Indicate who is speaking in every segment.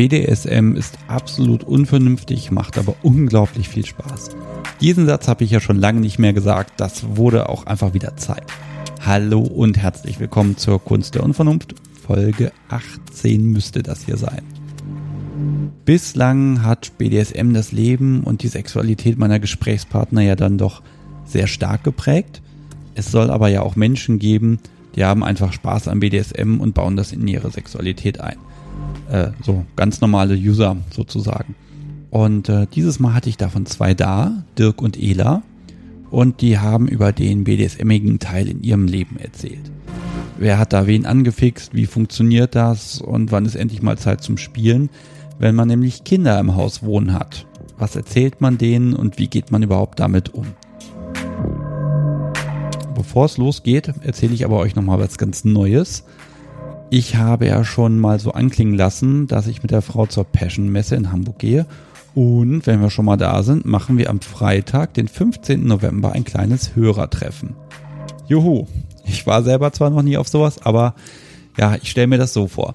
Speaker 1: BDSM ist absolut unvernünftig, macht aber unglaublich viel Spaß. Diesen Satz habe ich ja schon lange nicht mehr gesagt, das wurde auch einfach wieder Zeit. Hallo und herzlich willkommen zur Kunst der Unvernunft. Folge 18 müsste das hier sein. Bislang hat BDSM das Leben und die Sexualität meiner Gesprächspartner ja dann doch sehr stark geprägt. Es soll aber ja auch Menschen geben, die haben einfach Spaß am BDSM und bauen das in ihre Sexualität ein. Äh, so ganz normale User sozusagen. Und äh, dieses Mal hatte ich davon zwei da, Dirk und Ela. Und die haben über den BDSMigen Teil in ihrem Leben erzählt. Wer hat da wen angefixt? Wie funktioniert das? Und wann ist endlich mal Zeit zum Spielen? Wenn man nämlich Kinder im Haus wohnen hat. Was erzählt man denen und wie geht man überhaupt damit um? Bevor es losgeht, erzähle ich aber euch nochmal was ganz Neues. Ich habe ja schon mal so anklingen lassen, dass ich mit der Frau zur Passion Messe in Hamburg gehe. Und wenn wir schon mal da sind, machen wir am Freitag, den 15. November, ein kleines Hörertreffen. Juhu. Ich war selber zwar noch nie auf sowas, aber ja, ich stelle mir das so vor.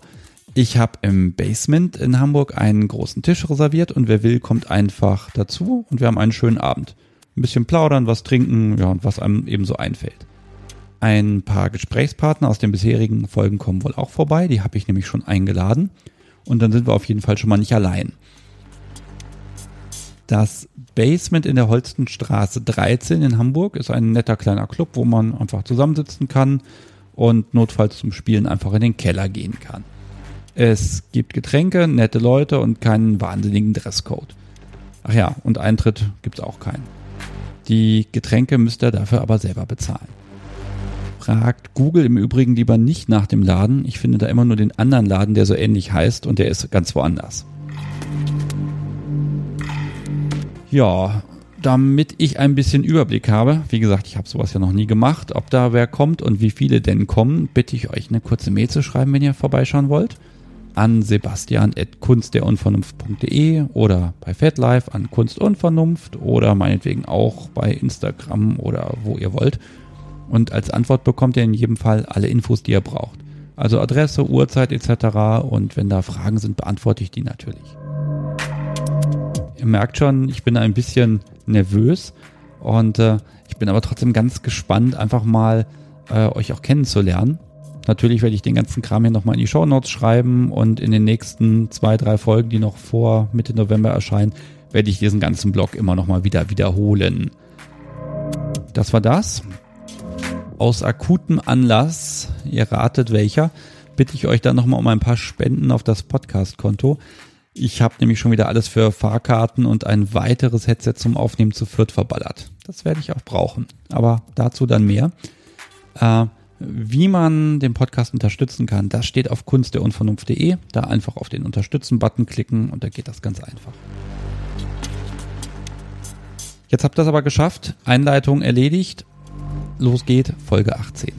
Speaker 1: Ich habe im Basement in Hamburg einen großen Tisch reserviert und wer will, kommt einfach dazu und wir haben einen schönen Abend ein bisschen plaudern, was trinken, ja, und was einem eben so einfällt. Ein paar Gesprächspartner aus den bisherigen Folgen kommen wohl auch vorbei, die habe ich nämlich schon eingeladen. Und dann sind wir auf jeden Fall schon mal nicht allein. Das Basement in der Holstenstraße 13 in Hamburg ist ein netter kleiner Club, wo man einfach zusammensitzen kann und notfalls zum Spielen einfach in den Keller gehen kann. Es gibt Getränke, nette Leute und keinen wahnsinnigen Dresscode. Ach ja, und Eintritt gibt's auch keinen. Die Getränke müsst ihr dafür aber selber bezahlen. Fragt Google im Übrigen lieber nicht nach dem Laden. Ich finde da immer nur den anderen Laden, der so ähnlich heißt und der ist ganz woanders. Ja, damit ich ein bisschen Überblick habe, wie gesagt, ich habe sowas ja noch nie gemacht, ob da wer kommt und wie viele denn kommen, bitte ich euch eine kurze Mail zu schreiben, wenn ihr vorbeischauen wollt an sebastian.kunstderunvernunft.de oder bei FatLife an Kunstunvernunft oder meinetwegen auch bei Instagram oder wo ihr wollt. Und als Antwort bekommt ihr in jedem Fall alle Infos, die ihr braucht. Also Adresse, Uhrzeit etc. Und wenn da Fragen sind, beantworte ich die natürlich. Ihr merkt schon, ich bin ein bisschen nervös und äh, ich bin aber trotzdem ganz gespannt, einfach mal äh, euch auch kennenzulernen. Natürlich werde ich den ganzen Kram hier nochmal in die Show Notes schreiben und in den nächsten zwei, drei Folgen, die noch vor Mitte November erscheinen, werde ich diesen ganzen Blog immer nochmal wieder wiederholen. Das war das. Aus akutem Anlass, ihr ratet welcher, bitte ich euch dann nochmal um ein paar Spenden auf das Podcast-Konto. Ich habe nämlich schon wieder alles für Fahrkarten und ein weiteres Headset zum Aufnehmen zu Fürth verballert. Das werde ich auch brauchen. Aber dazu dann mehr. Äh, wie man den Podcast unterstützen kann, das steht auf kunstderunvernunft.de. Da einfach auf den Unterstützen-Button klicken und da geht das ganz einfach. Jetzt habt ihr das aber geschafft. Einleitung erledigt. Los geht, Folge 18.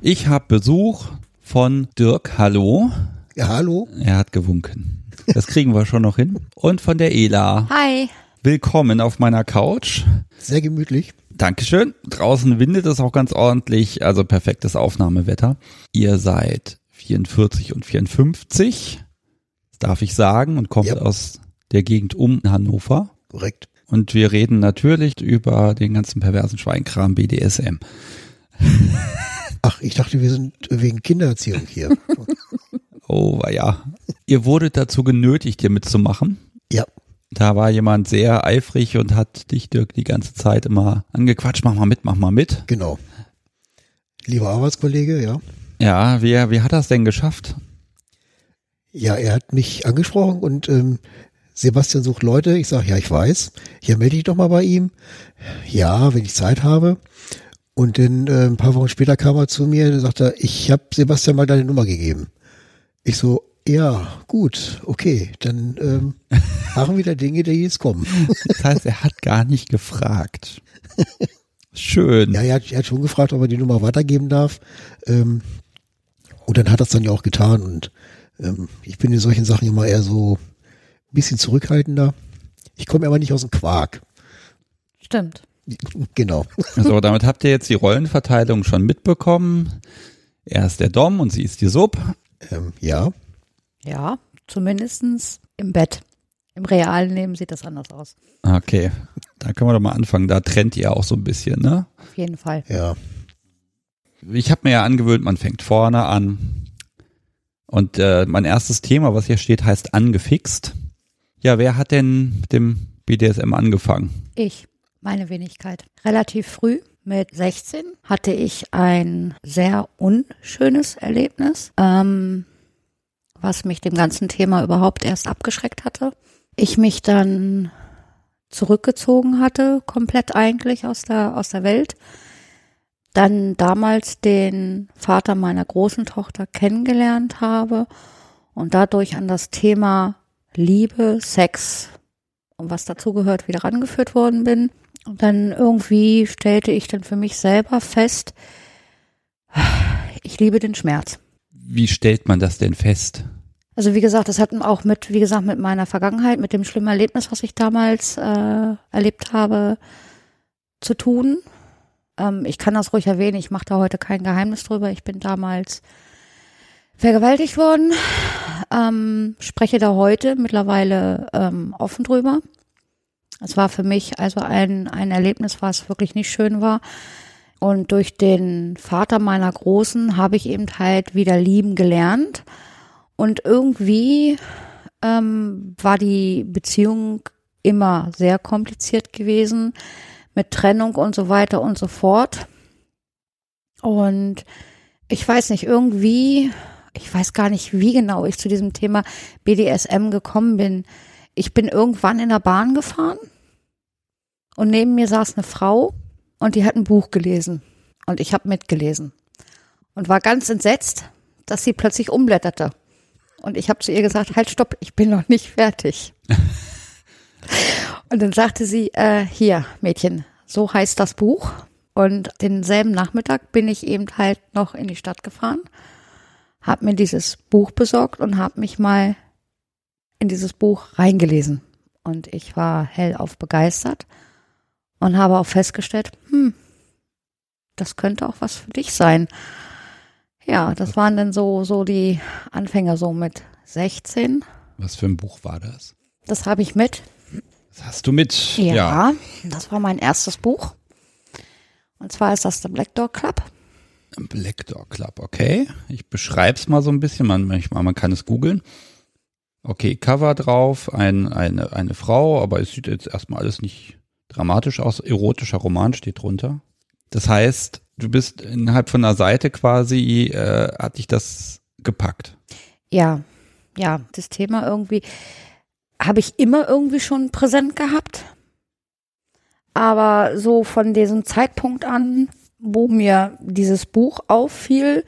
Speaker 1: Ich habe Besuch von Dirk. Hallo.
Speaker 2: Ja, hallo.
Speaker 1: Er hat gewunken. Das kriegen wir schon noch hin. Und von der Ela.
Speaker 3: Hi.
Speaker 1: Willkommen auf meiner Couch.
Speaker 2: Sehr gemütlich.
Speaker 1: Dankeschön. Draußen windet es auch ganz ordentlich, also perfektes Aufnahmewetter. Ihr seid 44 und 54, darf ich sagen, und kommt ja. aus der Gegend um Hannover.
Speaker 2: Korrekt.
Speaker 1: Und wir reden natürlich über den ganzen perversen Schweinkram BDSM.
Speaker 2: Ach, ich dachte, wir sind wegen Kindererziehung hier.
Speaker 1: oh, ja. Ihr wurdet dazu genötigt, hier mitzumachen.
Speaker 2: Ja.
Speaker 1: Da war jemand sehr eifrig und hat dich, Dirk, die ganze Zeit immer angequatscht, mach mal mit, mach mal mit.
Speaker 2: Genau. Lieber Arbeitskollege, ja.
Speaker 1: Ja, wie, wie hat er es denn geschafft?
Speaker 2: Ja, er hat mich angesprochen und ähm, Sebastian sucht Leute. Ich sage, ja, ich weiß. Hier melde ich doch mal bei ihm. Ja, wenn ich Zeit habe. Und dann äh, ein paar Wochen später kam er zu mir und sagte, ich habe Sebastian mal deine Nummer gegeben. Ich so, ja, gut, okay, dann ähm, machen wir da Dinge, die jetzt kommen.
Speaker 1: Das heißt, er hat gar nicht gefragt. Schön.
Speaker 2: Ja, er hat, er hat schon gefragt, ob er die Nummer weitergeben darf. Ähm, und dann hat er es dann ja auch getan. Und ähm, ich bin in solchen Sachen immer eher so bisschen zurückhaltender. Ich komme aber nicht aus dem Quark.
Speaker 3: Stimmt.
Speaker 2: Genau.
Speaker 1: So, damit habt ihr jetzt die Rollenverteilung schon mitbekommen. Er ist der Dom und sie ist die Sub.
Speaker 2: Ähm, ja.
Speaker 3: Ja, zumindestens im Bett. Im realen Leben sieht das anders aus.
Speaker 1: Okay, da können wir doch mal anfangen. Da trennt ihr auch so ein bisschen, ne?
Speaker 3: Auf jeden Fall.
Speaker 2: Ja.
Speaker 1: Ich habe mir ja angewöhnt, man fängt vorne an. Und äh, mein erstes Thema, was hier steht, heißt angefixt. Ja, wer hat denn mit dem BDSM angefangen?
Speaker 3: Ich, meine Wenigkeit. Relativ früh, mit 16, hatte ich ein sehr unschönes Erlebnis, ähm, was mich dem ganzen Thema überhaupt erst abgeschreckt hatte. Ich mich dann zurückgezogen hatte, komplett eigentlich aus der, aus der Welt. Dann damals den Vater meiner großen Tochter kennengelernt habe und dadurch an das Thema Liebe, Sex und was dazugehört wieder rangeführt worden bin. Und dann irgendwie stellte ich dann für mich selber fest, ich liebe den Schmerz.
Speaker 1: Wie stellt man das denn fest?
Speaker 3: Also wie gesagt, das hat auch mit, wie gesagt, mit meiner Vergangenheit, mit dem schlimmen Erlebnis, was ich damals äh, erlebt habe, zu tun. Ähm, ich kann das ruhig erwähnen, ich mache da heute kein Geheimnis drüber. Ich bin damals vergewaltigt worden, ähm, spreche da heute mittlerweile ähm, offen drüber. Es war für mich also ein, ein Erlebnis, was wirklich nicht schön war. Und durch den Vater meiner Großen habe ich eben halt wieder lieben gelernt. Und irgendwie ähm, war die Beziehung immer sehr kompliziert gewesen mit Trennung und so weiter und so fort. Und ich weiß nicht, irgendwie, ich weiß gar nicht, wie genau ich zu diesem Thema BDSM gekommen bin. Ich bin irgendwann in der Bahn gefahren und neben mir saß eine Frau und die hat ein Buch gelesen und ich habe mitgelesen und war ganz entsetzt, dass sie plötzlich umblätterte. Und ich habe zu ihr gesagt, halt, stopp, ich bin noch nicht fertig. und dann sagte sie, äh, hier, Mädchen, so heißt das Buch. Und denselben Nachmittag bin ich eben halt noch in die Stadt gefahren, habe mir dieses Buch besorgt und habe mich mal in dieses Buch reingelesen. Und ich war hellauf begeistert und habe auch festgestellt, hm, das könnte auch was für dich sein. Ja, das waren dann so, so die Anfänger so mit 16.
Speaker 1: Was für ein Buch war das?
Speaker 3: Das habe ich mit.
Speaker 1: Das hast du mit?
Speaker 3: Ja, ja, das war mein erstes Buch. Und zwar ist das The Black Dog Club.
Speaker 1: Black Dog Club, okay. Ich beschreibe es mal so ein bisschen, man, man kann es googeln. Okay, Cover drauf, ein, eine, eine Frau, aber es sieht jetzt erstmal alles nicht dramatisch aus. Erotischer Roman steht drunter. Das heißt, du bist innerhalb von einer Seite quasi, äh, hat dich das gepackt.
Speaker 3: Ja, ja, das Thema irgendwie habe ich immer irgendwie schon präsent gehabt. Aber so von diesem Zeitpunkt an, wo mir dieses Buch auffiel,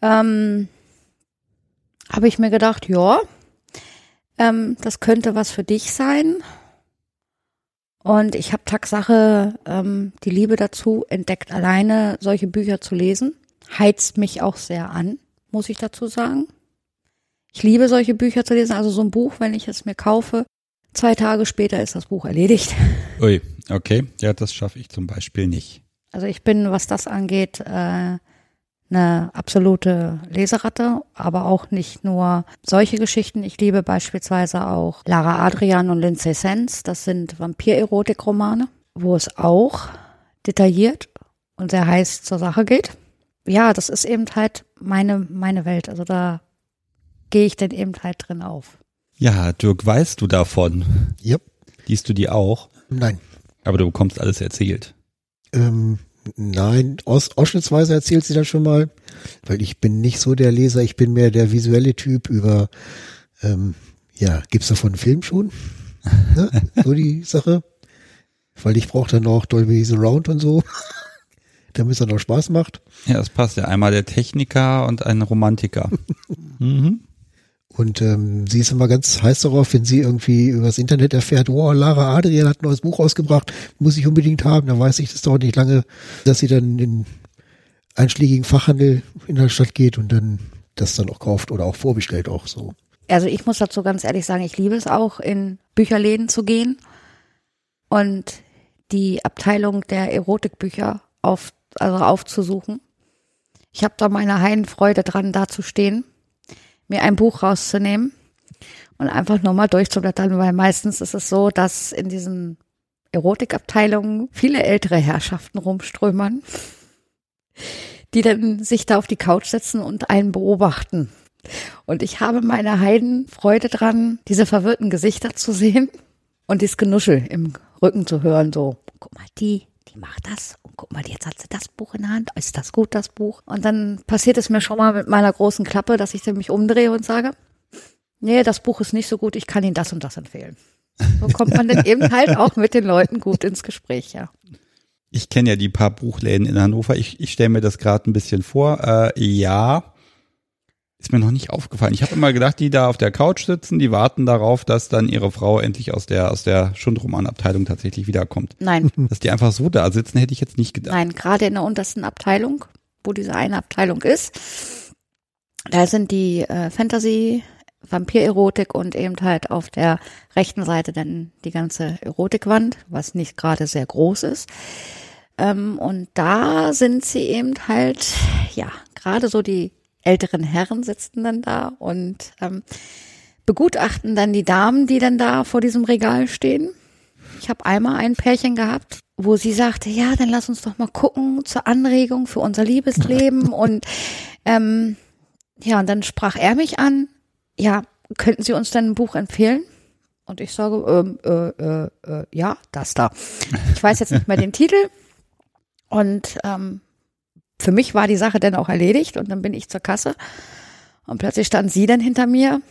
Speaker 3: ähm, habe ich mir gedacht, ja, ähm, das könnte was für dich sein. Und ich habe Tatsache ähm, die Liebe dazu entdeckt, alleine solche Bücher zu lesen. Heizt mich auch sehr an, muss ich dazu sagen. Ich liebe solche Bücher zu lesen, also so ein Buch, wenn ich es mir kaufe, zwei Tage später ist das Buch erledigt.
Speaker 1: Ui, okay. Ja, das schaffe ich zum Beispiel nicht.
Speaker 3: Also ich bin, was das angeht, äh, eine absolute Leseratte, aber auch nicht nur solche Geschichten. Ich liebe beispielsweise auch Lara Adrian und Lindsay Sands. Das sind Vampir-Erotik-Romane, wo es auch detailliert und sehr heiß zur Sache geht. Ja, das ist eben halt meine, meine Welt. Also da gehe ich dann eben halt drin auf.
Speaker 1: Ja, Dirk, weißt du davon?
Speaker 2: Yep.
Speaker 1: Liest du die auch?
Speaker 2: Nein.
Speaker 1: Aber du bekommst alles erzählt.
Speaker 2: Ähm, nein, aus, ausschnittsweise erzählt sie das schon mal, weil ich bin nicht so der Leser, ich bin mehr der visuelle Typ über, ähm, ja, gibt's davon einen Film schon? ne? So die Sache. Weil ich brauche dann auch Dolby Surround und so, damit es dann auch Spaß macht.
Speaker 1: Ja, das passt ja. Einmal der Techniker und ein Romantiker. mhm.
Speaker 2: Und ähm, sie ist immer ganz heiß darauf, wenn sie irgendwie übers Internet erfährt, wow, Lara Adrian hat ein neues Buch rausgebracht, muss ich unbedingt haben. Dann weiß ich, das dauert nicht lange, dass sie dann in einschlägigen Fachhandel in der Stadt geht und dann das dann auch kauft oder auch vorbestellt auch so.
Speaker 3: Also ich muss dazu ganz ehrlich sagen, ich liebe es auch, in Bücherläden zu gehen und die Abteilung der Erotikbücher auf, also aufzusuchen. Ich habe da meine Heidenfreude dran, da zu stehen, mir ein Buch rauszunehmen und einfach nur mal durchzublättern, weil meistens ist es so, dass in diesen Erotikabteilungen viele ältere Herrschaften rumströmern, die dann sich da auf die Couch setzen und einen beobachten. Und ich habe meine Heidenfreude dran, diese verwirrten Gesichter zu sehen und dieses Genuschel im Rücken zu hören, so, guck mal, die, die macht das guck mal, jetzt hat sie das Buch in der Hand, ist das gut, das Buch? Und dann passiert es mir schon mal mit meiner großen Klappe, dass ich mich umdrehe und sage, nee, das Buch ist nicht so gut, ich kann Ihnen das und das empfehlen. So kommt man dann eben halt auch mit den Leuten gut ins Gespräch, ja.
Speaker 1: Ich kenne ja die paar Buchläden in Hannover. Ich, ich stelle mir das gerade ein bisschen vor. Äh, ja, ist mir noch nicht aufgefallen. Ich habe immer gedacht, die da auf der Couch sitzen, die warten darauf, dass dann ihre Frau endlich aus der aus der Schundromanabteilung tatsächlich wiederkommt.
Speaker 3: Nein.
Speaker 1: Dass die einfach so da sitzen, hätte ich jetzt nicht gedacht.
Speaker 3: Nein, gerade in der untersten Abteilung, wo diese eine Abteilung ist, da sind die äh, Fantasy, Vampirerotik und eben halt auf der rechten Seite dann die ganze Erotikwand, was nicht gerade sehr groß ist. Ähm, und da sind sie eben halt, ja, gerade so die älteren Herren sitzen dann da und ähm, begutachten dann die Damen, die dann da vor diesem Regal stehen. Ich habe einmal ein Pärchen gehabt, wo sie sagte, ja, dann lass uns doch mal gucken zur Anregung für unser Liebesleben und ähm, ja, und dann sprach er mich an, ja, könnten Sie uns denn ein Buch empfehlen? Und ich sage, ähm, äh, äh, äh, ja, das da. Ich weiß jetzt nicht mehr den Titel. Und ähm, für mich war die Sache dann auch erledigt und dann bin ich zur Kasse und plötzlich stand sie dann hinter mir,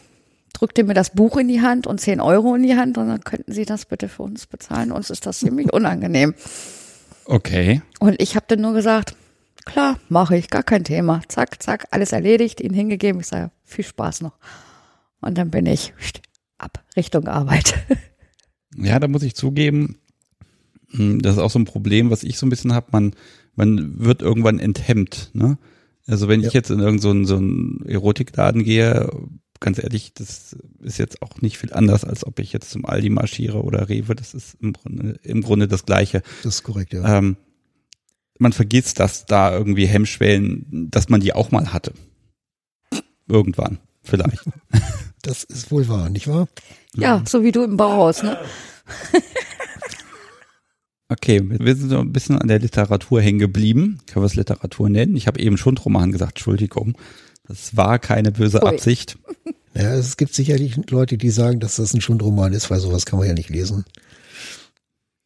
Speaker 3: drückte mir das Buch in die Hand und 10 Euro in die Hand und dann könnten Sie das bitte für uns bezahlen. Uns ist das ziemlich unangenehm.
Speaker 1: Okay.
Speaker 3: Und ich habe dann nur gesagt, klar, mache ich, gar kein Thema. Zack, zack, alles erledigt, ihn hingegeben. Ich sage, viel Spaß noch. Und dann bin ich ab Richtung Arbeit.
Speaker 1: Ja, da muss ich zugeben, hm, das ist auch so ein Problem, was ich so ein bisschen habe. Man, man wird irgendwann enthemmt. Ne? Also wenn ja. ich jetzt in irgendeinen so, so einen Erotikladen gehe, ganz ehrlich, das ist jetzt auch nicht viel anders, als ob ich jetzt zum Aldi marschiere oder Rewe. Das ist im Grunde, im Grunde das Gleiche.
Speaker 2: Das ist korrekt, ja.
Speaker 1: Ähm, man vergisst, dass da irgendwie Hemmschwellen, dass man die auch mal hatte. Irgendwann, vielleicht.
Speaker 2: Das ist wohl wahr, nicht wahr?
Speaker 3: Ja, so wie du im Bauhaus, ne?
Speaker 1: Okay, wir sind so ein bisschen an der Literatur hängen geblieben. Können wir es Literatur nennen? Ich habe eben Schundroman gesagt, Entschuldigung. Das war keine böse
Speaker 3: Ui.
Speaker 1: Absicht.
Speaker 2: Ja, es gibt sicherlich Leute, die sagen, dass das ein Schundroman ist, weil sowas kann man ja nicht lesen.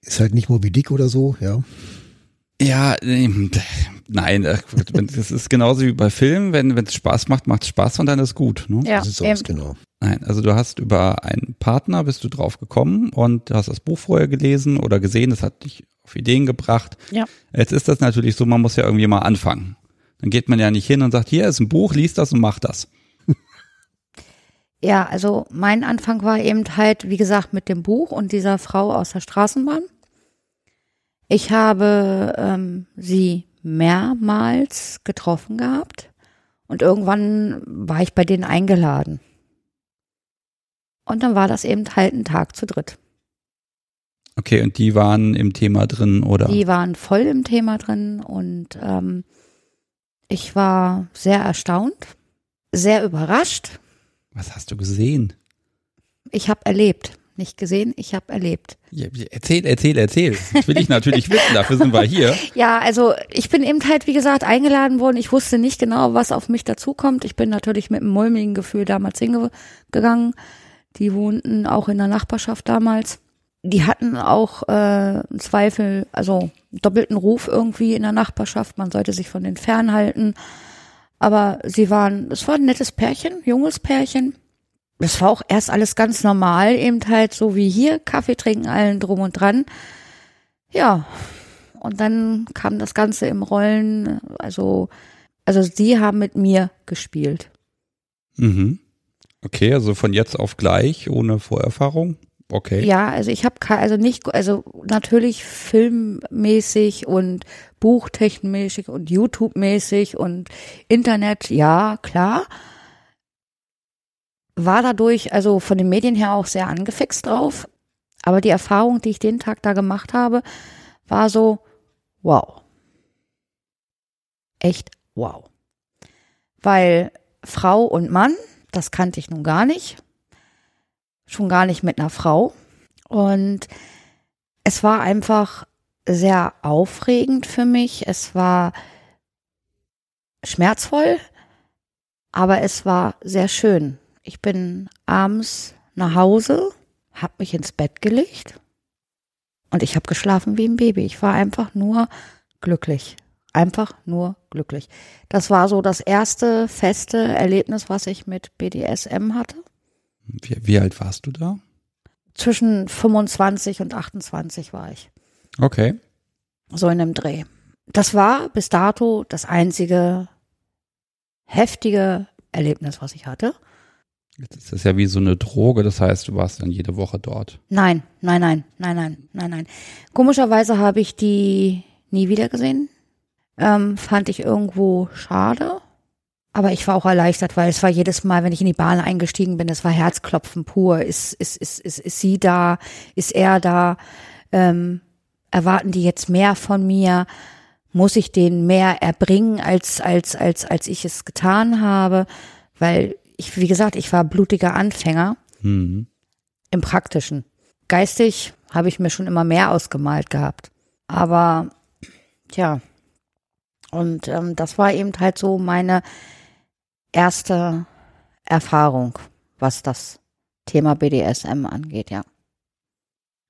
Speaker 2: Ist halt nicht Moby Dick oder so, ja.
Speaker 1: Ja, ähm, nein, äh, das ist genauso wie bei Filmen. Wenn es Spaß macht, macht es Spaß und dann ist gut. Ne?
Speaker 3: Ja,
Speaker 2: Das ist aus, genau.
Speaker 1: Nein, also du hast über einen Partner bist du drauf gekommen und du hast das Buch vorher gelesen oder gesehen, das hat dich auf Ideen gebracht.
Speaker 3: Ja.
Speaker 1: Jetzt ist das natürlich so, man muss ja irgendwie mal anfangen. Dann geht man ja nicht hin und sagt, hier ist ein Buch, liest das und mach das.
Speaker 3: Ja, also mein Anfang war eben halt, wie gesagt, mit dem Buch und dieser Frau aus der Straßenbahn. Ich habe ähm, sie mehrmals getroffen gehabt und irgendwann war ich bei denen eingeladen. Und dann war das eben halt ein Tag zu dritt.
Speaker 1: Okay, und die waren im Thema drin, oder?
Speaker 3: Die waren voll im Thema drin und ähm, ich war sehr erstaunt, sehr überrascht.
Speaker 1: Was hast du gesehen?
Speaker 3: Ich habe erlebt, nicht gesehen, ich habe erlebt.
Speaker 1: Ja, erzähl, erzähl, erzähl. Das will ich natürlich wissen, dafür sind wir hier.
Speaker 3: Ja, also ich bin eben halt, wie gesagt, eingeladen worden. Ich wusste nicht genau, was auf mich dazukommt. Ich bin natürlich mit einem mulmigen Gefühl damals hingegangen. Die wohnten auch in der Nachbarschaft damals. Die hatten auch äh, Zweifel, also doppelten Ruf irgendwie in der Nachbarschaft. Man sollte sich von denen fernhalten. Aber sie waren, es war ein nettes Pärchen, junges Pärchen. Es war auch erst alles ganz normal, eben halt so wie hier, Kaffee trinken, allen drum und dran. Ja, und dann kam das Ganze im Rollen, also, also sie haben mit mir gespielt.
Speaker 1: Mhm. Okay, also von jetzt auf gleich, ohne Vorerfahrung. Okay.
Speaker 3: Ja, also ich habe also nicht, also natürlich filmmäßig und buchtechnisch und YouTube-mäßig und Internet, ja, klar. War dadurch also von den Medien her auch sehr angefixt drauf. Aber die Erfahrung, die ich den Tag da gemacht habe, war so, wow. Echt wow. Weil Frau und Mann, das kannte ich nun gar nicht. Schon gar nicht mit einer Frau. Und es war einfach sehr aufregend für mich. Es war schmerzvoll, aber es war sehr schön. Ich bin abends nach Hause, habe mich ins Bett gelegt und ich habe geschlafen wie ein Baby. Ich war einfach nur glücklich. Einfach nur glücklich. Das war so das erste feste Erlebnis, was ich mit BDSM hatte.
Speaker 1: Wie, wie alt warst du da?
Speaker 3: Zwischen 25 und 28 war ich.
Speaker 1: Okay.
Speaker 3: So in einem Dreh. Das war bis dato das einzige heftige Erlebnis, was ich hatte.
Speaker 1: Jetzt ist das ja wie so eine Droge, das heißt, du warst dann jede Woche dort.
Speaker 3: Nein, nein, nein, nein, nein, nein, nein. Komischerweise habe ich die nie wieder gesehen. Ähm, fand ich irgendwo schade. Aber ich war auch erleichtert, weil es war jedes Mal, wenn ich in die Bahn eingestiegen bin, es war Herzklopfen pur. Ist, ist, ist, ist, ist sie da? Ist er da? Ähm, erwarten die jetzt mehr von mir? Muss ich denen mehr erbringen, als, als, als, als ich es getan habe? Weil ich, wie gesagt, ich war blutiger Anfänger
Speaker 1: Mhm.
Speaker 3: im Praktischen. Geistig habe ich mir schon immer mehr ausgemalt gehabt. Aber, tja, und ähm, das war eben halt so meine erste Erfahrung, was das Thema BDSM angeht, ja.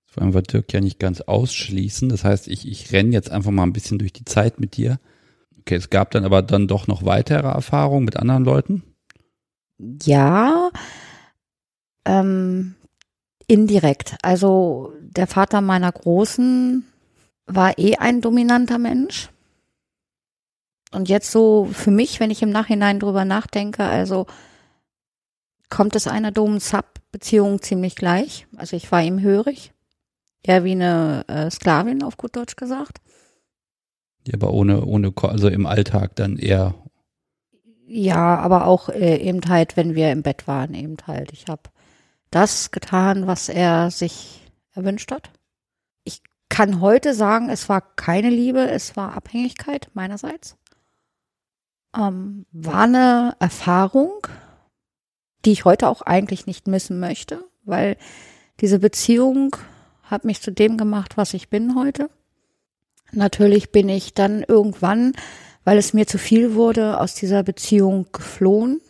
Speaker 1: Das wollen wir Dirk ja nicht ganz ausschließen. Das heißt, ich, ich renne jetzt einfach mal ein bisschen durch die Zeit mit dir. Okay, es gab dann aber dann doch noch weitere Erfahrungen mit anderen Leuten.
Speaker 3: Ja, ähm, indirekt. Also der Vater meiner Großen war eh ein dominanter Mensch. Und jetzt so für mich, wenn ich im Nachhinein drüber nachdenke, also kommt es einer Dom-Sub-Beziehung ziemlich gleich. Also ich war ihm hörig. Ja, wie eine äh, Sklavin, auf gut Deutsch gesagt.
Speaker 1: Ja, aber ohne, ohne, also im Alltag dann eher.
Speaker 3: Ja, aber auch äh, eben halt, wenn wir im Bett waren, eben halt. Ich habe das getan, was er sich erwünscht hat. Ich kann heute sagen, es war keine Liebe, es war Abhängigkeit meinerseits. Ähm, war eine Erfahrung, die ich heute auch eigentlich nicht missen möchte, weil diese Beziehung hat mich zu dem gemacht, was ich bin heute. Natürlich bin ich dann irgendwann weil es mir zu viel wurde, aus dieser Beziehung geflohen,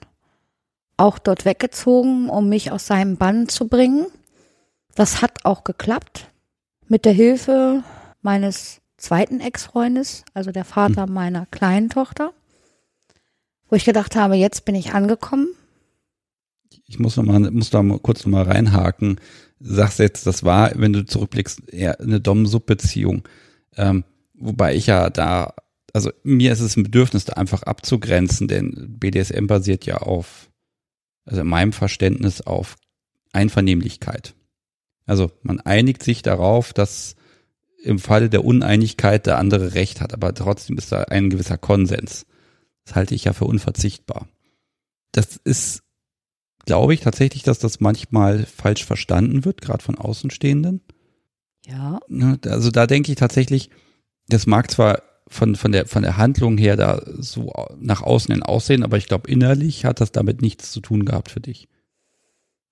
Speaker 3: auch dort weggezogen, um mich aus seinem Bann zu bringen. Das hat auch geklappt. Mit der Hilfe meines zweiten Ex-Freundes, also der Vater meiner kleinen Tochter, wo ich gedacht habe, jetzt bin ich angekommen.
Speaker 1: Ich muss noch mal, muss da mal kurz noch mal reinhaken. Sagst jetzt, das war, wenn du zurückblickst, eher eine Dom-Sub-Beziehung. Ähm, wobei ich ja da, also mir ist es ein Bedürfnis, da einfach abzugrenzen, denn BDSM basiert ja auf, also in meinem Verständnis auf Einvernehmlichkeit. Also man einigt sich darauf, dass im Falle der Uneinigkeit der andere Recht hat, aber trotzdem ist da ein gewisser Konsens. Das halte ich ja für unverzichtbar. Das ist, glaube ich tatsächlich, dass das manchmal falsch verstanden wird, gerade von Außenstehenden.
Speaker 3: Ja.
Speaker 1: Ne, Also da denke ich tatsächlich, das mag zwar von, von, der, von der Handlung her da so nach außen hin aussehen, aber ich glaube, innerlich hat das damit nichts zu tun gehabt für dich.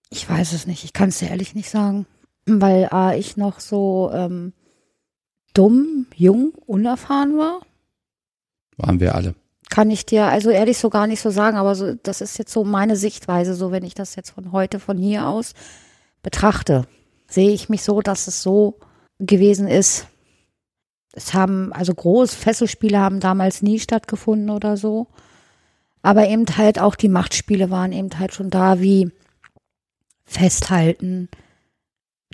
Speaker 3: Ich weiß es nicht. Ich kann es dir ehrlich nicht sagen, weil A, ich noch so ähm, dumm, jung, unerfahren war.
Speaker 1: Waren wir alle.
Speaker 3: Kann ich dir also ehrlich so gar nicht so sagen, aber so, das ist jetzt so meine Sichtweise, so wenn ich das jetzt von heute, von hier aus betrachte, sehe ich mich so, dass es so gewesen ist. Es haben, also groß Fesselspiele haben damals nie stattgefunden oder so. Aber eben halt auch die Machtspiele waren eben halt schon da, wie festhalten,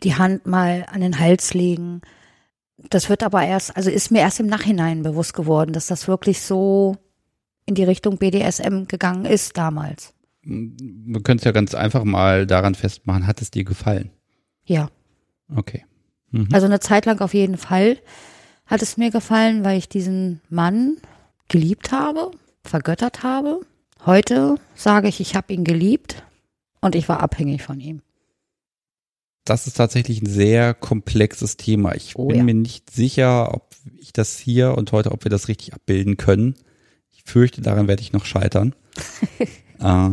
Speaker 3: die Hand mal an den Hals legen. Das wird aber erst, also ist mir erst im Nachhinein bewusst geworden, dass das wirklich so in die Richtung BDSM gegangen ist damals.
Speaker 1: Wir können es ja ganz einfach mal daran festmachen, hat es dir gefallen?
Speaker 3: Ja.
Speaker 1: Okay. Mhm.
Speaker 3: Also eine Zeit lang auf jeden Fall hat es mir gefallen, weil ich diesen Mann geliebt habe, vergöttert habe. Heute sage ich, ich habe ihn geliebt und ich war abhängig von ihm.
Speaker 1: das ist tatsächlich ein sehr komplexes Thema. Ich
Speaker 3: Oh
Speaker 1: bin
Speaker 3: ja.
Speaker 1: mir nicht sicher, ob ich das hier und heute, ob wir das richtig abbilden können. Fürchte, daran werde ich noch scheitern. äh,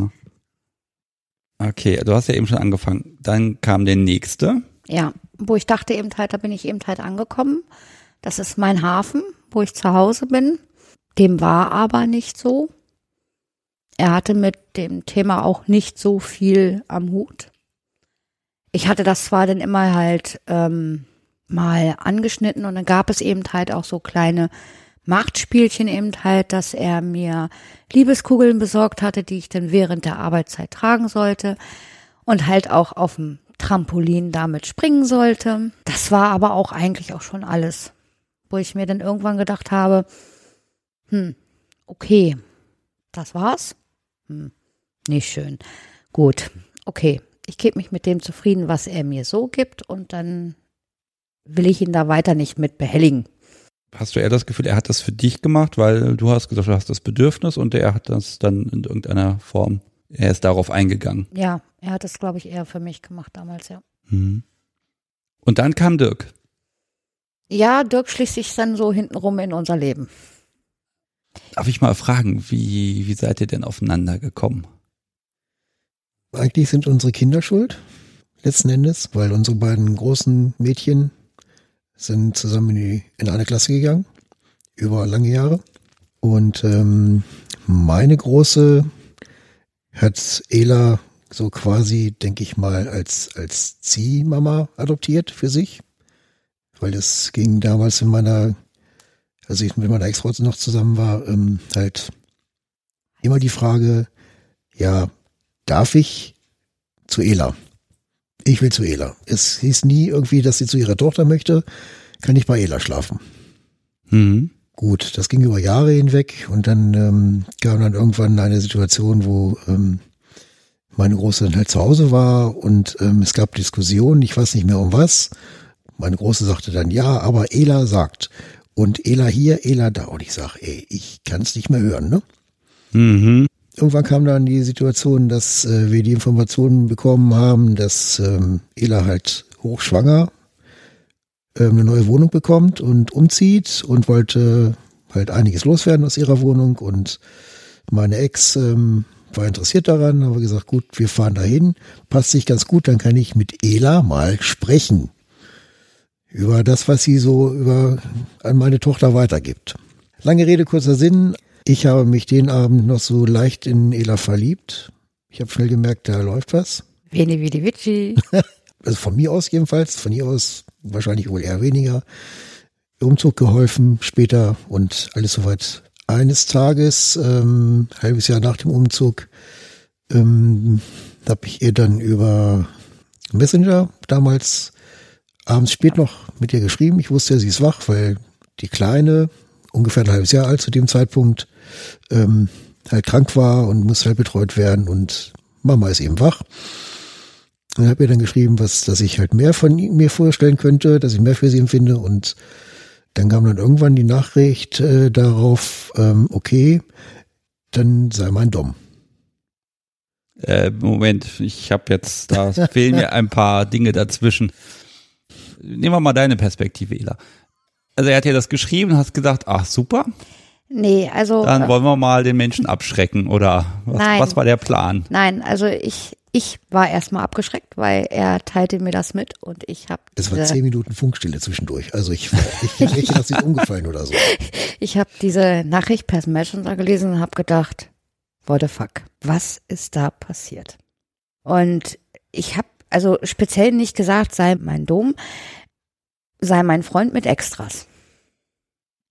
Speaker 1: okay, du hast ja eben schon angefangen. Dann kam der nächste.
Speaker 3: Ja, wo ich dachte eben halt, da bin ich eben halt angekommen. Das ist mein Hafen, wo ich zu Hause bin. Dem war aber nicht so. Er hatte mit dem Thema auch nicht so viel am Hut. Ich hatte das zwar dann immer halt ähm, mal angeschnitten und dann gab es eben halt auch so kleine Machtspielchen eben halt, dass er mir Liebeskugeln besorgt hatte, die ich dann während der Arbeitszeit tragen sollte und halt auch auf dem Trampolin damit springen sollte. Das war aber auch eigentlich auch schon alles, wo ich mir dann irgendwann gedacht habe, hm, okay, das war's? Hm, nicht schön. Gut, okay, ich gebe mich mit dem zufrieden, was er mir so gibt und dann will ich ihn da weiter nicht mit behelligen.
Speaker 1: Hast du eher das Gefühl, er hat das für dich gemacht, weil du hast gesagt, du hast das Bedürfnis und er hat das dann in irgendeiner Form, er ist darauf eingegangen.
Speaker 3: Ja, er hat es, glaube ich, eher für mich gemacht damals, ja.
Speaker 1: Mhm. Und dann kam Dirk.
Speaker 3: Ja, Dirk schließt sich dann so hintenrum in unser Leben.
Speaker 1: Darf ich mal fragen, wie, wie seid ihr denn aufeinander gekommen?
Speaker 2: Eigentlich sind unsere Kinder schuld, letzten Endes, weil unsere beiden großen Mädchen sind zusammen in, die, in eine Klasse gegangen, über lange Jahre. Und ähm, meine große hat Ela so quasi, denke ich mal, als, als Ziehmama adoptiert für sich. Weil es ging damals in meiner, als ich mit meiner Ex-Frau noch zusammen war, ähm, halt immer die Frage, ja, darf ich zu Ela? Ich will zu Ela. Es hieß nie irgendwie, dass sie zu ihrer Tochter möchte. Kann ich bei Ela schlafen?
Speaker 1: Mhm.
Speaker 2: Gut, das ging über Jahre hinweg und dann ähm, kam dann irgendwann eine Situation, wo ähm, meine Große dann halt zu Hause war und ähm, es gab Diskussionen, ich weiß nicht mehr um was. Meine Große sagte dann, ja, aber Ela sagt. Und Ela hier, Ela da. Und ich sag, ey, ich kann es nicht mehr hören, ne?
Speaker 1: Mhm.
Speaker 2: Irgendwann kam dann die Situation, dass äh, wir die Informationen bekommen haben, dass ähm, Ela halt hochschwanger ähm, eine neue Wohnung bekommt und umzieht und wollte halt einiges loswerden aus ihrer Wohnung und meine Ex ähm, war interessiert daran, haben wir gesagt, gut, wir fahren dahin, passt sich ganz gut, dann kann ich mit Ela mal sprechen über das, was sie so über an meine Tochter weitergibt. Lange Rede, kurzer Sinn. Ich habe mich den Abend noch so leicht in Ela verliebt. Ich habe schnell gemerkt, da läuft was.
Speaker 3: Veni Vidi Vici.
Speaker 2: Also von mir aus jedenfalls, von ihr aus wahrscheinlich wohl eher weniger. Umzug geholfen später und alles soweit. Eines Tages, ähm, halbes Jahr nach dem Umzug, ähm, habe ich ihr dann über Messenger damals abends spät noch mit ihr geschrieben. Ich wusste, sie ist wach, weil die Kleine, ungefähr ein halbes Jahr alt zu dem Zeitpunkt, ähm, halt krank war und muss halt betreut werden und Mama ist eben wach. Und habe ihr dann geschrieben, was, dass ich halt mehr von mir vorstellen könnte, dass ich mehr für sie empfinde. Und dann kam dann irgendwann die Nachricht äh, darauf, ähm, okay, dann sei mein Dom.
Speaker 1: Äh, Moment, ich habe jetzt, da fehlen mir ein paar Dinge dazwischen. Nehmen wir mal deine Perspektive, Ela. Also er hat dir das geschrieben, hast gesagt, ach super,
Speaker 3: Nee, also.
Speaker 1: dann
Speaker 3: äh,
Speaker 1: wollen wir mal den Menschen abschrecken oder was,
Speaker 3: Nein.
Speaker 1: was war der Plan?
Speaker 3: Nein, also ich, ich war erstmal abgeschreckt, weil er teilte mir das mit und ich habe
Speaker 2: Es war zehn Minuten Funkstille zwischendurch. Also ich, ich ich dass sie ist umgefallen oder so.
Speaker 3: ich habe diese Nachricht per Messenger gelesen und habe gedacht, what the fuck, was ist da passiert? Und ich habe also speziell nicht gesagt, sei mein Dom, sei mein Freund mit Extras.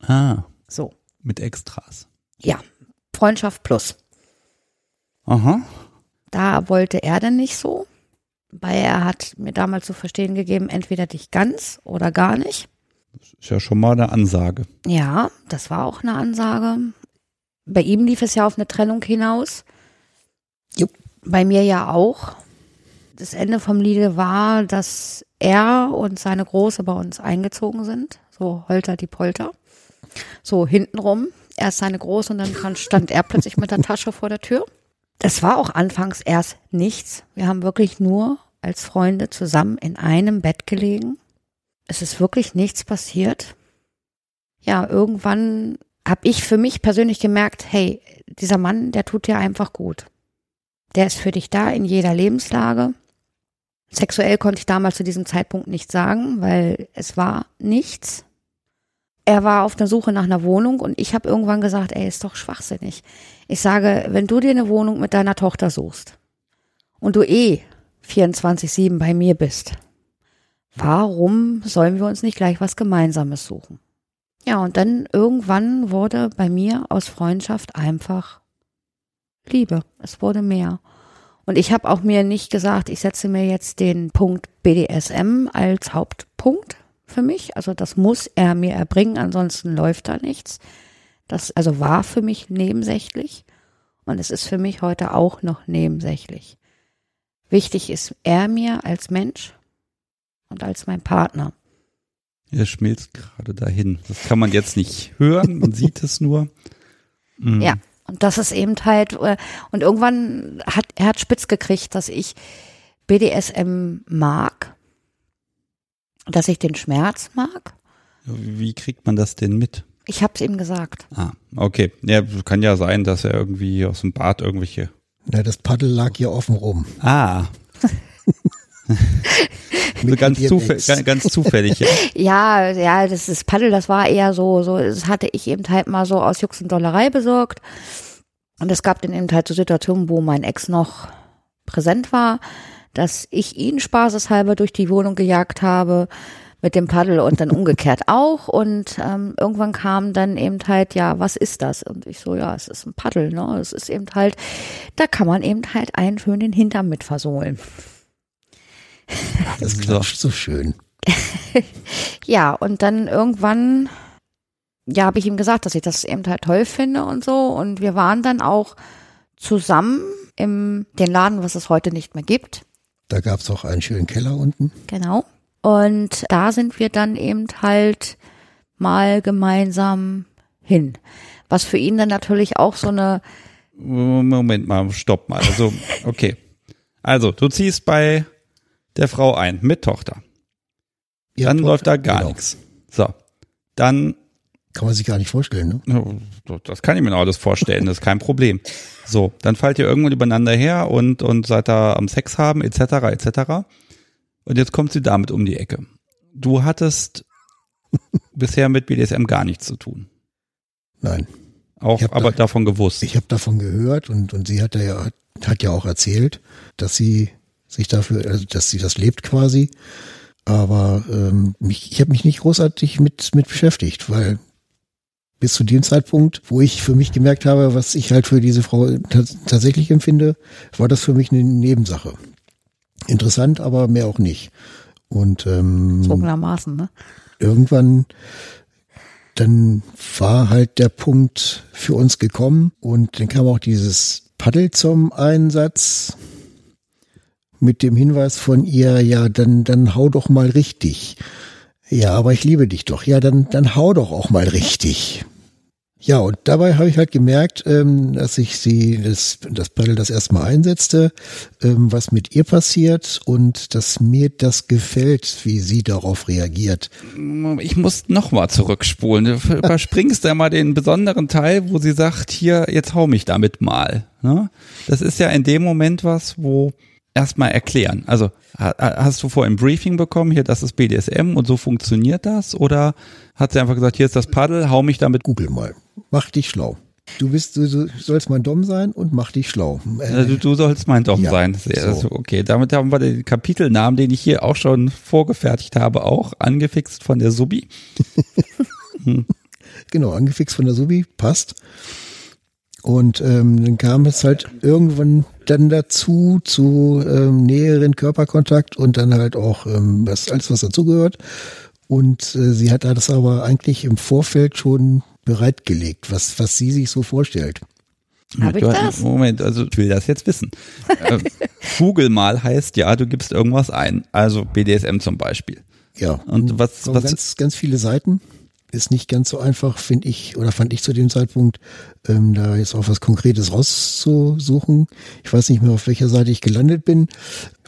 Speaker 1: Ah,
Speaker 3: So,
Speaker 1: mit Extras.
Speaker 3: ja, Freundschaft plus.
Speaker 1: Aha.
Speaker 3: Da wollte er denn nicht so, weil er hat mir damals zu verstehen gegeben, entweder dich ganz oder gar nicht.
Speaker 1: Ist ja schon mal eine Ansage.
Speaker 3: Ja, das war auch eine Ansage. Bei ihm lief es ja auf eine Trennung hinaus.
Speaker 2: Jupp.
Speaker 3: Bei mir ja auch. Das Ende vom Liede war, dass er und seine Große bei uns eingezogen sind. So holter die Polter. So hintenrum. Erst seine Große und dann stand er plötzlich mit der Tasche vor der Tür. Das war auch anfangs erst nichts. Wir haben wirklich nur als Freunde zusammen in einem Bett gelegen. Es ist wirklich nichts passiert. Ja, irgendwann habe ich für mich persönlich gemerkt, hey, dieser Mann, der tut dir einfach gut. Der ist für dich da in jeder Lebenslage. Sexuell konnte ich damals zu diesem Zeitpunkt nicht sagen, weil es war nichts. Er war auf der Suche nach einer Wohnung und ich habe irgendwann gesagt, ey, ist doch schwachsinnig. Ich sage, wenn du dir eine Wohnung mit deiner Tochter suchst und du eh 24-7 bei mir bist, warum sollen wir uns nicht gleich was Gemeinsames suchen? Ja, und dann irgendwann wurde bei mir aus Freundschaft einfach Liebe. Es wurde mehr. Und ich habe auch mir nicht gesagt, ich setze mir jetzt den Punkt BDSM als Hauptpunkt für mich. Also das muss er mir erbringen, ansonsten läuft da nichts. Das also war für mich nebensächlich und es ist für mich heute auch noch nebensächlich. Wichtig ist er mir als Mensch und als mein Partner.
Speaker 1: Er schmilzt gerade dahin. Das kann man jetzt nicht hören, man sieht es nur.
Speaker 3: Mhm. Ja, und das ist eben halt, äh, und irgendwann hat er hat spitz gekriegt, dass ich BDSM mag, dass ich den Schmerz mag.
Speaker 1: Wie kriegt man das denn mit?
Speaker 3: Ich hab's ihm gesagt.
Speaker 1: Ah, okay. Ja, kann ja sein, dass er irgendwie aus dem Bad irgendwelche.
Speaker 2: Na, das Paddel lag hier offen rum.
Speaker 1: Ah. so ganz, zufällig, ganz, ganz, zufällig, ja.
Speaker 3: ja, ja, das ist Paddel, das war eher so, so, das hatte ich eben halt mal so aus Jux und Dollerei besorgt. Und es gab dann eben halt so Situationen, wo mein Ex noch präsent war, dass ich ihn spaßeshalber durch die Wohnung gejagt habe mit dem Paddel und dann umgekehrt auch. Und ähm, irgendwann kam dann eben halt, ja, was ist das? Und ich so, ja, es ist ein Paddel, ne? Es ist eben halt, da kann man eben halt einen schön den Hintern mit versohlen.
Speaker 2: Das klatscht so schön.
Speaker 3: ja, und dann irgendwann, ja, habe ich ihm gesagt, dass ich das eben halt toll finde und so. Und wir waren dann auch zusammen im den Laden, was es heute nicht mehr gibt.
Speaker 2: Da gab es auch einen schönen Keller unten.
Speaker 3: Genau. Und da sind wir dann eben halt mal gemeinsam hin. Was für ihn dann natürlich auch so eine.
Speaker 1: Moment mal, stopp mal. Also, okay. Also, du ziehst bei der Frau ein mit Tochter. Ja, dann Tochter, läuft da gar genau. nichts. So. Dann.
Speaker 2: Kann man sich gar nicht vorstellen,
Speaker 1: ne? Das kann ich mir noch alles vorstellen, das ist kein Problem. So, dann fallt ihr irgendwann übereinander her und, und seid da am Sex haben, etc., etc. Und jetzt kommt sie damit um die Ecke. Du hattest bisher mit BDSM gar nichts zu tun.
Speaker 2: Nein.
Speaker 1: Auch aber da, davon gewusst.
Speaker 2: Ich habe davon gehört und, und sie hat ja, hat ja auch erzählt, dass sie sich dafür, also dass sie das lebt quasi. Aber ähm, mich, ich habe mich nicht großartig mit, mit beschäftigt, weil bis zu dem Zeitpunkt, wo ich für mich gemerkt habe, was ich halt für diese Frau tatsächlich empfinde, war das für mich eine Nebensache. Interessant, aber mehr auch nicht. Und ähm,
Speaker 3: ne?
Speaker 2: Irgendwann dann war halt der Punkt für uns gekommen und dann kam auch dieses Paddel zum Einsatz mit dem Hinweis von ihr, ja, dann, dann hau doch mal richtig. Ja, aber ich liebe dich doch. Ja, dann, dann hau doch auch mal richtig. Ja, und dabei habe ich halt gemerkt, ähm, dass ich sie, das, das Paddel das erstmal einsetzte, ähm, was mit ihr passiert und dass mir das gefällt, wie sie darauf reagiert.
Speaker 1: Ich muss nochmal zurückspulen. Du überspringst da mal den besonderen Teil, wo sie sagt, hier, jetzt hau mich damit mal. Ne? Das ist ja in dem Moment was, wo erstmal erklären. Also hast du vor ein Briefing bekommen, hier, das ist BDSM und so funktioniert das? Oder hat sie einfach gesagt, hier ist das Paddel, hau mich damit?
Speaker 2: Google mal. Mach dich schlau. Du bist, du, sollst mein Dom sein und mach dich schlau.
Speaker 1: Äh, du, du, sollst mein Dom ja, sein. So. Okay, damit haben wir den Kapitelnamen, den ich hier auch schon vorgefertigt habe, auch angefixt von der Subi.
Speaker 2: hm. Genau, angefixt von der Subi, passt. Und ähm, dann kam es halt irgendwann dann dazu, zu ähm, näheren Körperkontakt und dann halt auch ähm, was, alles, was dazugehört. Und äh, sie hat das aber eigentlich im Vorfeld schon bereitgelegt, was, was sie sich so vorstellt.
Speaker 3: Hab ich das?
Speaker 1: Moment, also ich will das jetzt wissen. äh, Google mal heißt ja, du gibst irgendwas ein. Also BDSM zum Beispiel.
Speaker 2: Ja.
Speaker 1: Und was, was
Speaker 2: ganz, ganz viele Seiten ist nicht ganz so einfach, finde ich, oder fand ich zu dem Zeitpunkt, ähm, da jetzt auch was Konkretes rauszusuchen. Ich weiß nicht mehr, auf welcher Seite ich gelandet bin,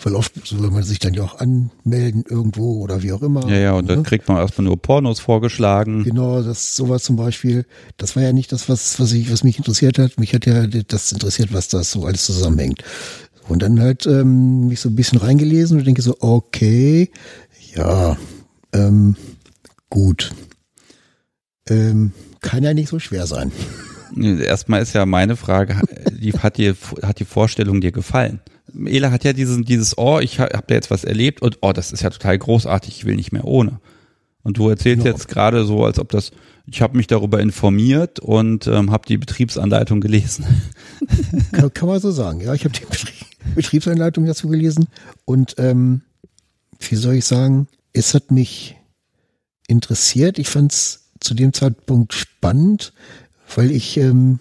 Speaker 2: weil oft soll man sich dann ja auch anmelden irgendwo oder wie auch immer.
Speaker 1: Ja, ja, und dann
Speaker 2: ne?
Speaker 1: kriegt man erstmal nur Pornos vorgeschlagen.
Speaker 2: Genau, das sowas zum Beispiel. Das war ja nicht das, was, was ich, was mich interessiert hat. Mich hat ja das interessiert, was das so alles zusammenhängt. Und dann halt ähm, mich so ein bisschen reingelesen und denke so, okay, ja, ähm, gut. Ähm, kann ja nicht so schwer sein.
Speaker 1: Erstmal ist ja meine Frage, die, hat, dir, hat die Vorstellung dir gefallen? Ela hat ja diesen, dieses, oh, ich habe da jetzt was erlebt und oh, das ist ja total großartig, ich will nicht mehr ohne. Und du erzählst
Speaker 2: Genau.
Speaker 1: jetzt gerade so, als ob das, ich habe mich darüber informiert und ähm, habe die Betriebsanleitung gelesen.
Speaker 2: Kann, kann man so sagen. Ja, ich habe die Betrie- Betriebsanleitung dazu gelesen und ähm, wie soll ich sagen, es hat mich interessiert. Ich fand es zu dem Zeitpunkt spannend, weil ich ähm,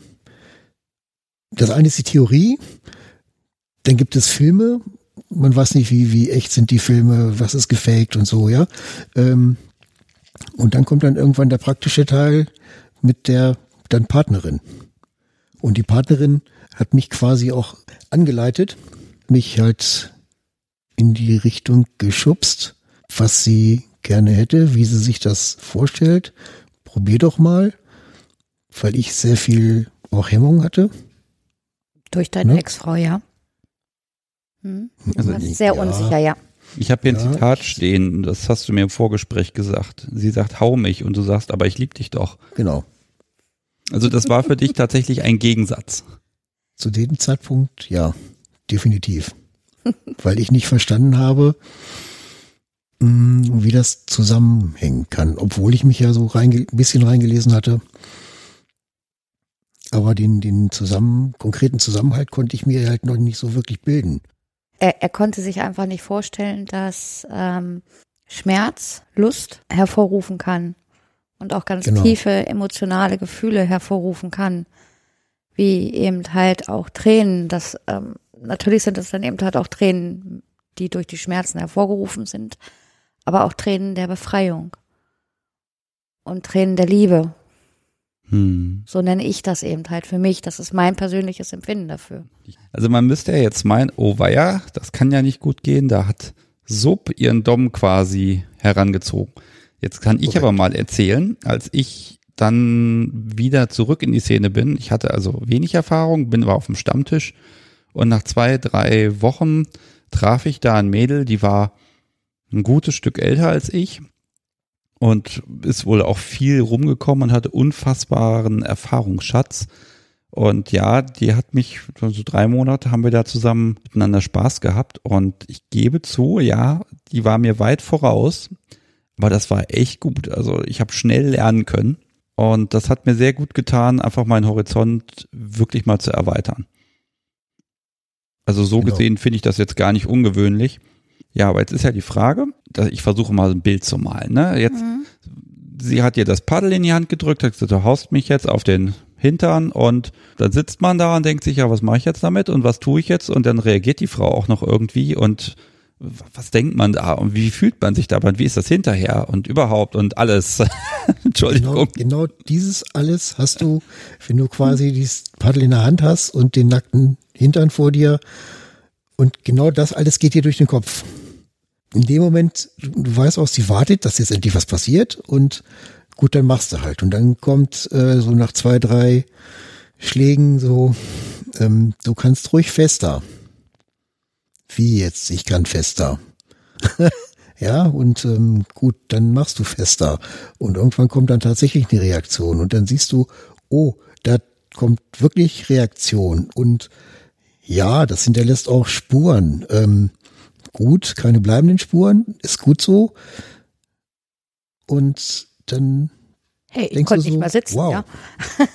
Speaker 2: das eine ist die Theorie, dann gibt es Filme, man weiß nicht, wie, wie echt sind die Filme, was ist gefaked und so, ja. Ähm, und dann kommt dann irgendwann der praktische Teil mit der dann Partnerin. Und die Partnerin hat mich quasi auch angeleitet, mich halt in die Richtung geschubst, was sie gerne hätte, wie sie sich das vorstellt. Probier doch mal, weil ich sehr viel auch Hemmung hatte.
Speaker 3: Durch deine
Speaker 2: Ne?
Speaker 3: Ex-Frau, ja. Hm?
Speaker 1: Also
Speaker 3: sehr
Speaker 2: ja.
Speaker 3: unsicher, ja.
Speaker 1: Ich habe hier ein
Speaker 2: Ja,
Speaker 1: Zitat stehen, das hast du mir im Vorgespräch gesagt. Sie sagt, hau mich und du sagst, aber ich lieb dich doch.
Speaker 2: Genau.
Speaker 1: Also das war für dich tatsächlich ein Gegensatz.
Speaker 2: Zu dem Zeitpunkt, ja, definitiv. Weil ich nicht verstanden habe, wie das zusammenhängen kann, obwohl ich mich ja so ein bisschen reingelesen hatte. Aber den, den zusammen, konkreten Zusammenhalt konnte ich mir halt noch nicht so wirklich bilden.
Speaker 3: Er, er konnte sich einfach nicht vorstellen, dass ähm, Schmerz Lust hervorrufen kann und auch ganz
Speaker 2: Genau.
Speaker 3: tiefe emotionale Gefühle hervorrufen kann, wie eben halt auch Tränen. Das ähm, natürlich sind es dann eben halt auch Tränen, die durch die Schmerzen hervorgerufen sind, aber auch Tränen der Befreiung und Tränen der Liebe.
Speaker 1: Hm.
Speaker 3: So nenne ich das eben halt für mich. Das ist mein persönliches Empfinden dafür.
Speaker 1: Also man müsste ja jetzt meinen, oh weia, das kann ja nicht gut gehen, da hat Sub ihren Dom quasi herangezogen. Jetzt kann ich
Speaker 2: Korrekt.
Speaker 1: aber mal erzählen, als ich dann wieder zurück in die Szene bin, ich hatte also wenig Erfahrung, bin war auf dem Stammtisch und nach zwei, drei Wochen traf ich da ein Mädel, die war ein gutes Stück älter als ich und ist wohl auch viel rumgekommen und hatte unfassbaren Erfahrungsschatz. Und ja, die hat mich, so drei Monate haben wir da zusammen miteinander Spaß gehabt. Und ich gebe zu, ja, die war mir weit voraus. Aber das war echt gut. Also ich habe schnell lernen können. Und das hat mir sehr gut getan, einfach meinen Horizont wirklich mal zu erweitern. Also so
Speaker 2: Genau.
Speaker 1: gesehen finde ich das jetzt gar nicht ungewöhnlich. Ja, aber jetzt ist ja die Frage, dass ich versuche mal ein Bild zu malen. Ne? Jetzt sie hat ihr das Paddel in die Hand gedrückt, hat gesagt, du haust mich jetzt auf den Hintern und dann sitzt man da und denkt sich, ja, was mache ich jetzt damit und was tue ich jetzt? Und dann reagiert die Frau auch noch irgendwie und was denkt man da und wie fühlt man sich dabei und wie ist das hinterher und überhaupt und alles.
Speaker 2: Genau,
Speaker 1: Entschuldigung.
Speaker 2: genau dieses alles hast du, wenn du quasi dieses Paddel in der Hand hast und den nackten Hintern vor dir. Und genau das alles geht dir durch den Kopf. In dem Moment, du, weißt auch, sie wartet, dass jetzt endlich was passiert und gut, dann machst du halt. Und dann kommt äh, so nach zwei, drei Schlägen so, ähm, du kannst ruhig fester. Wie jetzt? Ich kann fester. ja, und ähm, gut, dann machst du fester. Und irgendwann kommt dann tatsächlich eine Reaktion. Und dann siehst du, oh, da kommt wirklich Reaktion. Und ja, das hinterlässt auch Spuren. Ähm, gut, keine bleibenden Spuren, ist gut so. Und dann
Speaker 3: Hey, ich konnte
Speaker 2: du
Speaker 3: nicht
Speaker 2: so,
Speaker 3: mal sitzen,
Speaker 2: wow.
Speaker 3: ja.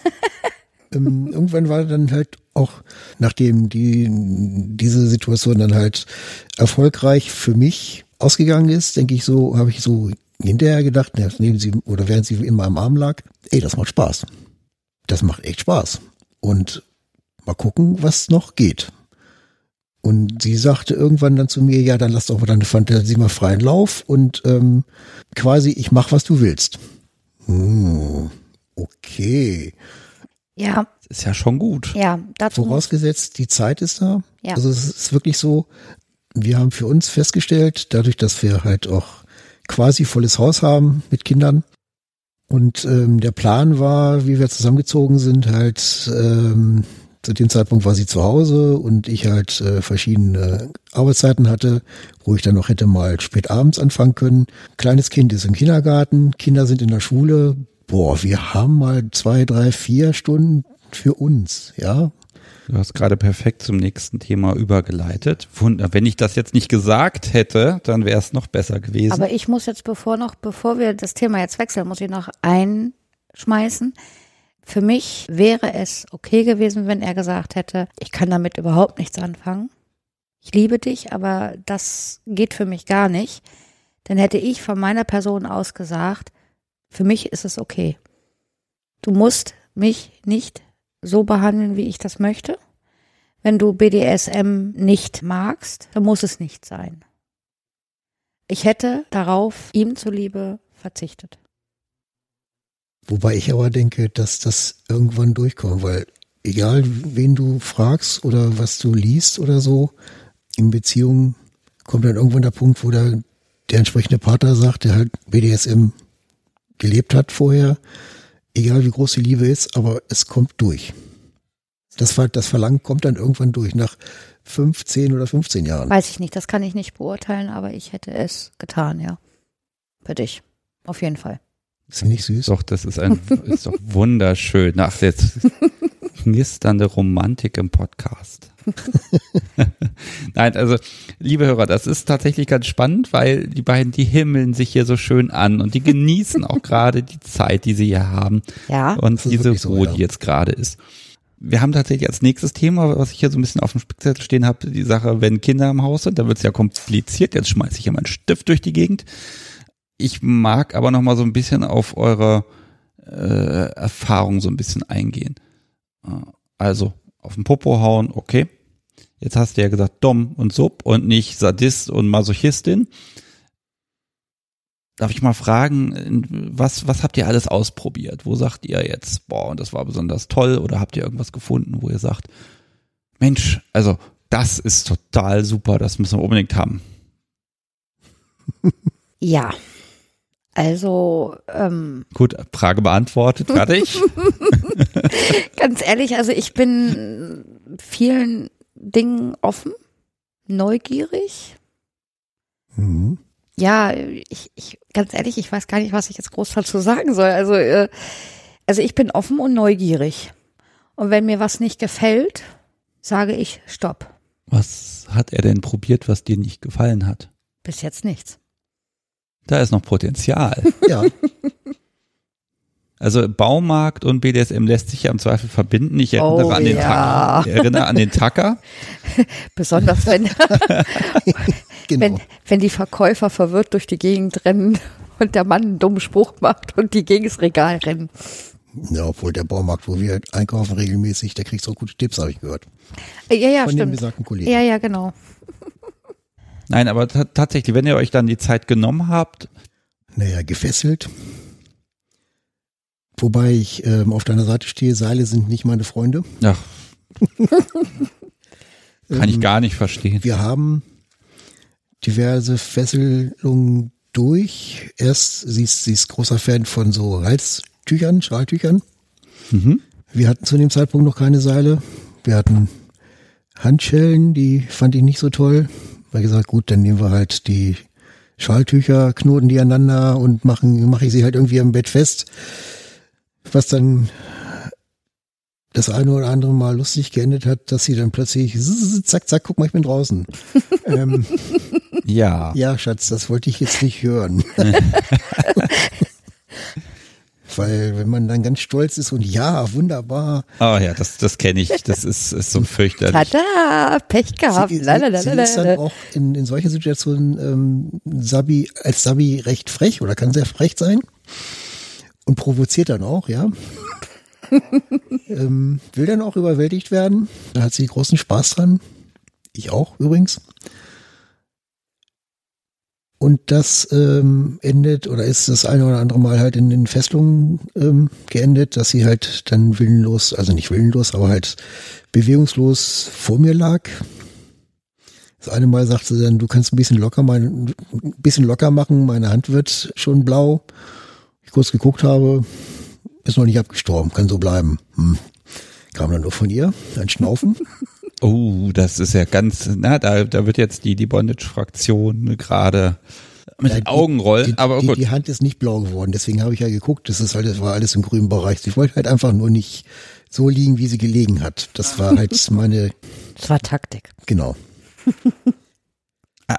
Speaker 2: ähm, irgendwann war dann halt auch, nachdem die, diese Situation dann halt erfolgreich für mich ausgegangen ist, denke ich so, habe ich so hinterher gedacht, na, neben sie oder während sie immer am Arm lag, ey, das macht Spaß. Das macht echt Spaß. Und mal gucken, was noch geht. Und sie sagte irgendwann dann zu mir, ja, dann lass doch mal deine Fantasie mal freien Lauf und ähm, quasi, ich mach, was du willst. Hm, okay.
Speaker 3: Ja,
Speaker 1: Das ist ja schon gut.
Speaker 3: ja, dazu
Speaker 2: Vorausgesetzt, die Zeit ist da.
Speaker 3: Ja.
Speaker 2: Also es ist wirklich so, wir haben für uns festgestellt, dadurch, dass wir halt auch quasi volles Haus haben mit Kindern. Und ähm, der Plan war, wie wir zusammengezogen sind, halt ähm, zu dem Zeitpunkt war sie zu Hause und ich halt äh, verschiedene Arbeitszeiten hatte, wo ich dann noch hätte mal spät abends anfangen können. Kleines Kind ist im Kindergarten, Kinder sind in der Schule. Boah, wir haben mal zwei, drei, vier Stunden für uns, ja.
Speaker 1: Du hast gerade perfekt zum nächsten Thema übergeleitet. Wunder, wenn ich das jetzt nicht gesagt hätte, dann wäre es noch besser gewesen.
Speaker 3: aber ich muss jetzt bevor noch, bevor wir das Thema jetzt wechseln, muss ich noch einschmeißen. Für mich wäre es okay gewesen, wenn er gesagt hätte, ich kann damit überhaupt nichts anfangen. Ich liebe dich, aber das geht für mich gar nicht. Dann hätte ich von meiner Person aus gesagt, für mich ist es okay. Du musst mich nicht so behandeln, wie ich das möchte. Wenn du BDSM nicht magst, dann muss es nicht sein. Ich hätte darauf ihm zuliebe verzichtet.
Speaker 2: Wobei ich aber denke, dass das irgendwann durchkommt, weil egal wen du fragst oder was du liest oder so, in Beziehungen kommt dann irgendwann der Punkt, wo der, der entsprechende Partner sagt, der halt BDSM gelebt hat vorher, egal wie groß die Liebe ist, aber es kommt durch. Das, das Verlangen kommt dann irgendwann durch, nach 15 oder 15 Jahren.
Speaker 3: Weiß ich nicht, das kann ich nicht beurteilen, aber ich hätte es getan, ja. Für dich. Auf jeden Fall.
Speaker 2: Ist nicht süß?
Speaker 1: Doch, das ist ein, ist doch wunderschön. Ach, jetzt knisternde Romantik im Podcast. Nein, also, liebe Hörer, das ist tatsächlich ganz spannend, weil die beiden, die himmeln sich hier so schön an und die genießen auch gerade die Zeit, die sie hier haben
Speaker 3: Ja.
Speaker 1: und diese
Speaker 2: so,
Speaker 1: Ruhe,
Speaker 2: ja.
Speaker 1: die jetzt gerade ist. Wir haben tatsächlich als nächstes Thema, was ich hier so ein bisschen auf dem Spickzettel stehen habe, die Sache, wenn Kinder im Haus sind, da wird es ja kompliziert. Jetzt schmeiße ich hier meinen Stift durch die Gegend. Ich mag aber noch mal so ein bisschen auf eure äh, Erfahrung so ein bisschen eingehen. Äh, Also auf den Popo hauen, okay. Jetzt hast du ja gesagt Dom und Sub und nicht Sadist und Masochistin. Darf ich mal fragen, was, was habt ihr alles ausprobiert? Wo sagt ihr jetzt, boah, und das war besonders toll? Oder habt ihr irgendwas gefunden, wo ihr sagt, Mensch, also das ist total super, das müssen wir unbedingt haben.
Speaker 3: Ja. Also, ähm,
Speaker 1: Gut, Frage beantwortet, fertig.
Speaker 3: ganz ehrlich, also ich bin vielen Dingen offen, neugierig.
Speaker 2: Mhm.
Speaker 3: Ja, ich, ich, ganz ehrlich, ich weiß gar nicht, was ich jetzt groß dazu sagen soll. Also, äh, also ich bin offen und neugierig. Und wenn mir was nicht gefällt, sage ich Stopp.
Speaker 1: Was hat er denn probiert, was dir nicht gefallen hat?
Speaker 3: Bis jetzt nichts.
Speaker 1: Da ist noch Potenzial.
Speaker 2: Ja,
Speaker 1: Also Baumarkt und BDSM lässt sich ja im Zweifel verbinden. Ich erinnere,
Speaker 3: Oh,
Speaker 1: an, den
Speaker 3: ja.
Speaker 1: Tacker. ich erinnere an den Tacker.
Speaker 3: Besonders wenn,
Speaker 2: genau.
Speaker 3: wenn, wenn die Verkäufer verwirrt durch die Gegend rennen und der Mann einen dummen Spruch macht und die gegen das Regal rennen.
Speaker 2: Ja, obwohl der Baumarkt, wo wir einkaufen regelmäßig, der kriegt so gute Tipps, habe ich gehört.
Speaker 3: Äh, Ja, ja,
Speaker 2: Von dem
Speaker 3: stimmt.
Speaker 2: besagten Kollegen.
Speaker 3: Ja, ja, genau.
Speaker 1: Nein, aber ta- tatsächlich, wenn ihr euch dann die Zeit genommen habt,
Speaker 2: Naja, gefesselt. Wobei ich ähm, auf deiner Seite stehe, Seile sind nicht meine Freunde.
Speaker 1: ach, kann ich
Speaker 2: Ähm,
Speaker 1: gar nicht verstehen.
Speaker 2: Wir haben diverse Fesselungen durch. Erst, sie ist, sie ist großer Fan von so Halstüchern, Schaltüchern.
Speaker 1: Mhm.
Speaker 2: Wir hatten zu dem Zeitpunkt noch keine Seile. Wir hatten Handschellen, die fand ich nicht so toll. Weil gesagt, gut, dann nehmen wir halt die Schaltücher, knoten die aneinander und machen, mache ich sie halt irgendwie am Bett fest. Was dann das eine oder andere Mal lustig geendet hat, dass sie dann plötzlich zack, zack, guck mal, ich bin draußen. ähm,
Speaker 1: Ja.
Speaker 2: ja, Schatz, das wollte ich jetzt nicht hören. Weil wenn man dann ganz stolz ist und ja, wunderbar,
Speaker 1: Oh ja, das, das kenne ich. Das ist, ist so fürchterlich.
Speaker 3: Tada, Pech gehabt.
Speaker 2: Sie, sie,
Speaker 3: Lalalala.
Speaker 2: sie ist dann auch in, in solchen Situationen ähm, Sabi, als Sabi recht frech oder kann sehr frech sein und provoziert dann auch, ja. ähm, will dann auch überwältigt werden. Da hat sie großen Spaß dran. Ich auch übrigens. Und das ähm, endet oder ist das eine oder andere Mal halt in den Fesselungen ähm, geendet, dass sie halt dann willenlos, also nicht willenlos, aber halt bewegungslos vor mir lag. Das eine Mal sagte sie dann, du kannst ein bisschen locker, mein, ein bisschen locker machen, meine Hand wird schon blau. Ich kurz geguckt habe, ist noch nicht abgestorben, kann so bleiben. Hm. Kam dann nur von ihr, ein Schnaufen.
Speaker 1: Oh, das ist ja ganz, na, da, da wird jetzt die, die Bondage-Fraktion gerade mit
Speaker 2: Ja,
Speaker 1: den Augen rollen,
Speaker 2: die,
Speaker 1: aber
Speaker 2: die,
Speaker 1: gut.
Speaker 2: die Hand ist nicht blau geworden, deswegen habe ich ja geguckt, das ist halt, das war alles im grünen Bereich. Ich wollte halt einfach nur nicht so liegen, wie sie gelegen hat. Das war halt meine,
Speaker 3: Das war Taktik.
Speaker 2: genau.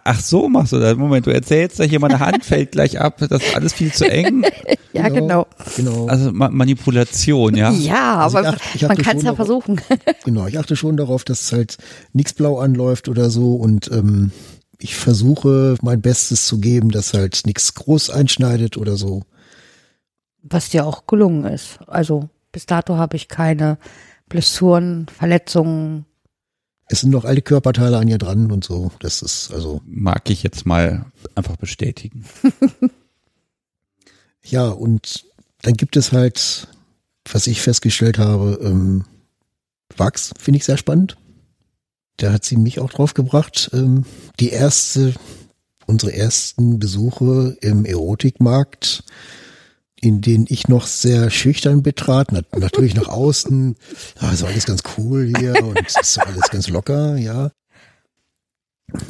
Speaker 1: Ach so, machst du das. Moment, du erzählst da hier, meine Hand fällt gleich ab, das ist alles viel zu eng.
Speaker 3: Ja, genau.
Speaker 2: Genau.
Speaker 1: Also Ma Manipulation, ja.
Speaker 3: Ja,
Speaker 2: Also
Speaker 3: aber
Speaker 2: ich achte- ich
Speaker 3: man kann es
Speaker 2: schon
Speaker 3: ja
Speaker 2: darauf-
Speaker 3: versuchen.
Speaker 2: Genau, ich achte schon darauf, dass halt nichts blau anläuft oder so und ähm, ich versuche mein Bestes zu geben, dass halt nichts groß einschneidet oder so.
Speaker 3: Was dir auch gelungen ist. Also bis dato habe ich keine Blessuren, Verletzungen.
Speaker 2: Es sind noch alte Körperteile an ihr dran und so. Das ist also,
Speaker 1: Mag ich jetzt mal einfach bestätigen.
Speaker 2: ja, und dann gibt es halt, was ich festgestellt habe, ähm, Wachs, finde ich sehr spannend. Da hat sie mich auch drauf gebracht. Ähm, die erste, unsere ersten Besuche im Erotikmarkt, in denen ich noch sehr schüchtern betrat, nat natürlich nach außen, ist alles ganz cool hier und ist alles ganz locker, ja.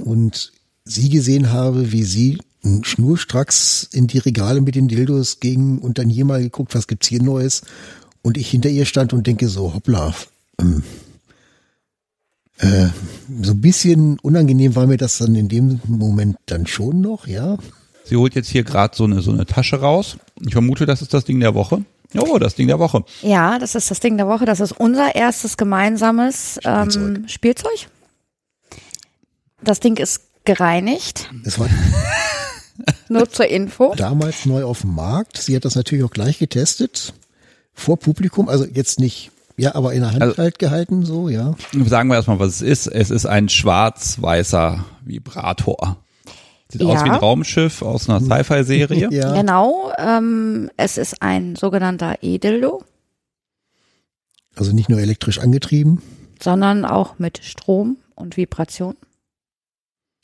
Speaker 2: Und sie gesehen habe, wie sie schnurstracks in die Regale mit den Dildos ging und dann hier mal geguckt, was gibt's hier Neues. Und ich hinter ihr stand und denke so, hoppla, ähm, äh, so ein bisschen unangenehm war mir das dann in dem Moment dann schon noch, ja.
Speaker 1: Sie holt jetzt hier gerade so eine, so eine Tasche raus. Ich vermute, das ist das Ding der Woche. Oh, das Ding der Woche.
Speaker 3: Ja, das ist das Ding der Woche. Das ist unser erstes gemeinsames
Speaker 2: Spielzeug.
Speaker 3: Ähm, Spielzeug. Das Ding ist gereinigt.
Speaker 2: Es war
Speaker 3: Nur zur Info.
Speaker 2: damals neu auf dem Markt. Sie hat das natürlich auch gleich getestet. Vor Publikum, also jetzt nicht, ja, aber in der Hand
Speaker 1: Also-
Speaker 2: halt gehalten, so, ja.
Speaker 1: Sagen wir erstmal, was es ist. Es ist ein schwarz-weißer Vibrator. Sieht aus
Speaker 3: Ja.
Speaker 1: wie ein Raumschiff aus einer Sci-Fi-Serie.
Speaker 2: Ja,
Speaker 3: Genau. Ähm, es ist ein sogenannter E-Dildo,
Speaker 2: also nicht nur elektrisch angetrieben.
Speaker 3: sondern auch mit Strom und Vibration.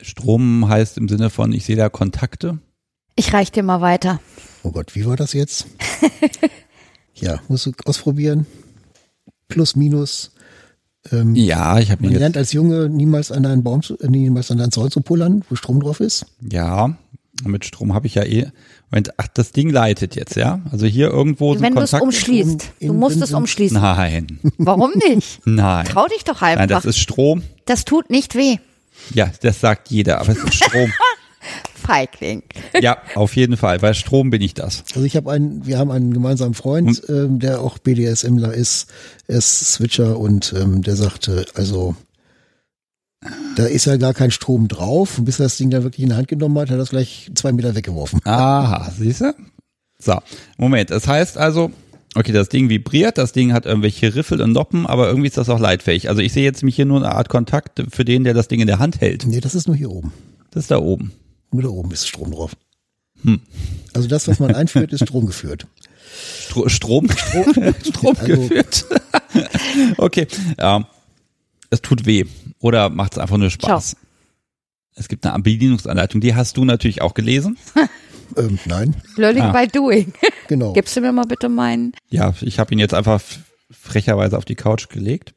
Speaker 1: Strom heißt im Sinne von, ich sehe da Kontakte.
Speaker 3: Ich reich dir mal weiter.
Speaker 2: Oh Gott, wie war das jetzt? ja, musst du ausprobieren. Plus, minus. Ähm,
Speaker 1: Ja, ich habe
Speaker 2: Man
Speaker 1: mir jetzt,
Speaker 2: lernt als Junge niemals an einen Baum, zu, äh, niemals an einen Zaun zu pullern, wo Strom drauf ist.
Speaker 1: ja, mit Strom habe ich ja eh. Moment, ach, das Ding leitet jetzt, ja? Also hier irgendwo sind
Speaker 3: Wenn du es umschließt. Du musst es umschließen.
Speaker 1: Nein,
Speaker 3: Warum nicht?
Speaker 1: nein.
Speaker 3: Trau dich doch
Speaker 1: Nein,
Speaker 3: einfach.
Speaker 1: das ist Strom.
Speaker 3: Das tut nicht weh.
Speaker 1: Ja, das sagt jeder, aber es ist Strom.
Speaker 3: Feigling.
Speaker 1: ja, auf jeden Fall. Bei Strom bin ich das.
Speaker 2: Also ich habe einen, wir haben einen gemeinsamen Freund, ähm, der auch BDSMler ist, er ist Switcher und ähm, der sagte, also da ist ja gar kein Strom drauf und bis er das Ding dann wirklich in die Hand genommen hat, hat er das gleich zwei Meter weggeworfen.
Speaker 1: Aha, siehst du? So, Moment. Das heißt also, okay, das Ding vibriert, das Ding hat irgendwelche Riffel und Noppen, aber irgendwie ist das auch leitfähig. Also ich sehe jetzt mich hier nur eine Art Kontakt für den, der das Ding in der Hand hält.
Speaker 2: Nee, das ist nur hier oben.
Speaker 1: Das ist da oben.
Speaker 2: Nur da oben ist Strom drauf.
Speaker 1: Hm.
Speaker 2: Also das, was man einführt, ist Strom geführt.
Speaker 1: Stro Strom, Strom, Strom
Speaker 2: Also-
Speaker 1: geführt. okay, ja. Es tut weh oder macht es einfach nur Spaß? Es gibt eine Bedienungsanleitung, die hast du natürlich auch gelesen.
Speaker 2: Ähm, nein,
Speaker 3: Learning
Speaker 1: Ah.
Speaker 3: by doing.
Speaker 2: genau.
Speaker 3: Gibst du mir mal bitte meinen?
Speaker 1: Ja, ich habe ihn jetzt einfach frecherweise auf die Couch gelegt.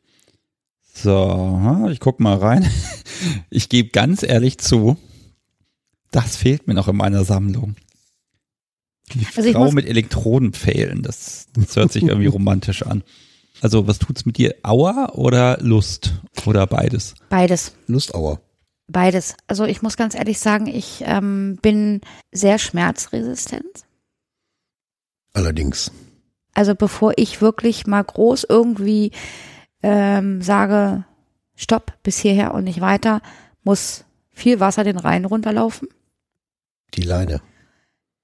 Speaker 1: So, ich guck mal rein. Ich gebe ganz ehrlich zu, das fehlt mir noch in meiner Sammlung. Die
Speaker 3: Also
Speaker 1: Frau mit Elektronenpfählen, das, das hört sich irgendwie romantisch an. Also, was tut's mit dir? Aua oder Lust? Oder beides?
Speaker 3: Beides.
Speaker 2: Lustauer.
Speaker 3: Beides. Also ich muss ganz ehrlich sagen, ich ähm, bin sehr schmerzresistent.
Speaker 2: Allerdings.
Speaker 3: Also bevor ich wirklich mal groß irgendwie ähm, sage, stopp, bis hierher und nicht weiter, muss viel Wasser den Rhein runterlaufen.
Speaker 2: Die Leine.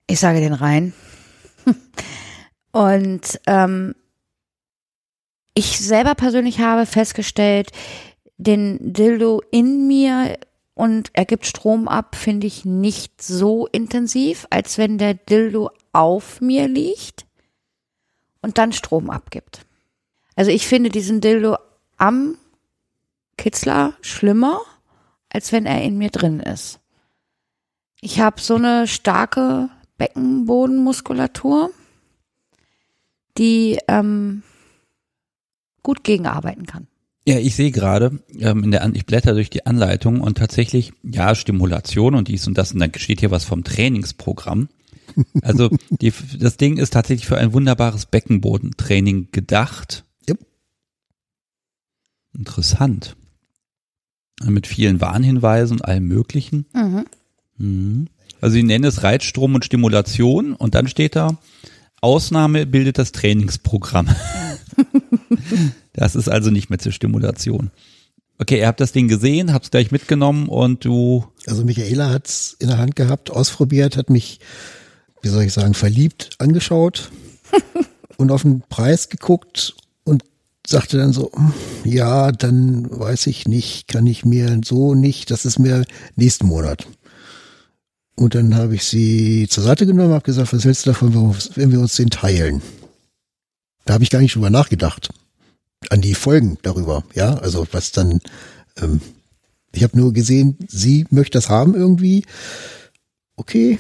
Speaker 3: Ich sage den Rhein. Und ähm, ich selber persönlich habe festgestellt, den Dildo in mir und er gibt Strom ab, finde ich nicht so intensiv, als wenn der Dildo auf mir liegt und dann Strom abgibt. Also ich finde diesen Dildo am Kitzler schlimmer, als wenn er in mir drin ist. Ich habe so eine starke Beckenbodenmuskulatur, die ähm, gut gegenarbeiten kann.
Speaker 1: Ja, ich sehe gerade, ähm, in der An ich blätter durch die Anleitung und tatsächlich, ja, Stimulation und dies und das, und dann steht hier was vom Trainingsprogramm. Also die, das Ding ist tatsächlich für ein wunderbares Beckenbodentraining gedacht.
Speaker 2: Yep.
Speaker 1: Interessant. Mit vielen Warnhinweisen und allem Möglichen.
Speaker 3: Mhm.
Speaker 1: Mhm. Also sie nennen es Reizstrom und Stimulation und dann steht da, Ausnahme bildet das Trainingsprogramm. das ist also nicht mehr zur Stimulation. Okay, ihr habt das Ding gesehen, habt es gleich mitgenommen und du.
Speaker 2: Also Michaela hat's in der Hand gehabt, ausprobiert, hat mich, wie soll ich sagen, verliebt angeschaut und auf den Preis geguckt und sagte dann so, "Hm, ja, dann weiß ich nicht, kann ich mir so nicht, das ist mir nächsten Monat. Und dann habe ich sie zur Seite genommen, habe gesagt, was hältst du davon, wenn wir uns den teilen? Da habe ich gar nicht drüber nachgedacht. An die Folgen darüber, ja, also was dann, ähm, ich habe nur gesehen, sie möchte das haben irgendwie. Okay,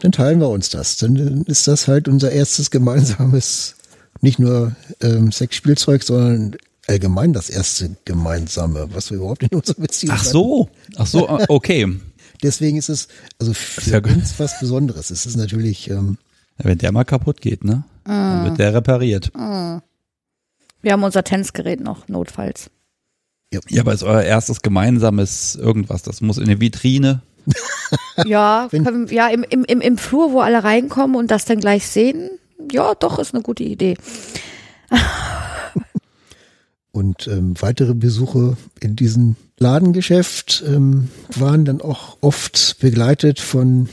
Speaker 2: dann teilen wir uns das. Dann ist das halt unser erstes gemeinsames, nicht nur ähm, Sexspielzeug, sondern allgemein das erste gemeinsame, was wir überhaupt in unserer Beziehung
Speaker 1: Ach
Speaker 2: hatten.
Speaker 1: so, ach so, okay.
Speaker 2: Deswegen ist es also
Speaker 1: ist
Speaker 2: für
Speaker 1: ja gut.
Speaker 2: uns was Besonderes. Es ist natürlich, ähm,
Speaker 1: Ja, Wenn der mal kaputt geht, ne? Dann wird der repariert.
Speaker 3: Wir haben unser Tanzgerät noch, notfalls.
Speaker 1: Ja, aber ist euer erstes gemeinsames irgendwas. Das muss in eine Vitrine.
Speaker 3: Ja, können, ja im, im, im, im Flur, wo alle reinkommen und das dann gleich sehen. Ja, doch, ist eine gute Idee.
Speaker 2: Und ähm, weitere Besuche in diesem Ladengeschäft ähm, waren dann auch oft begleitet von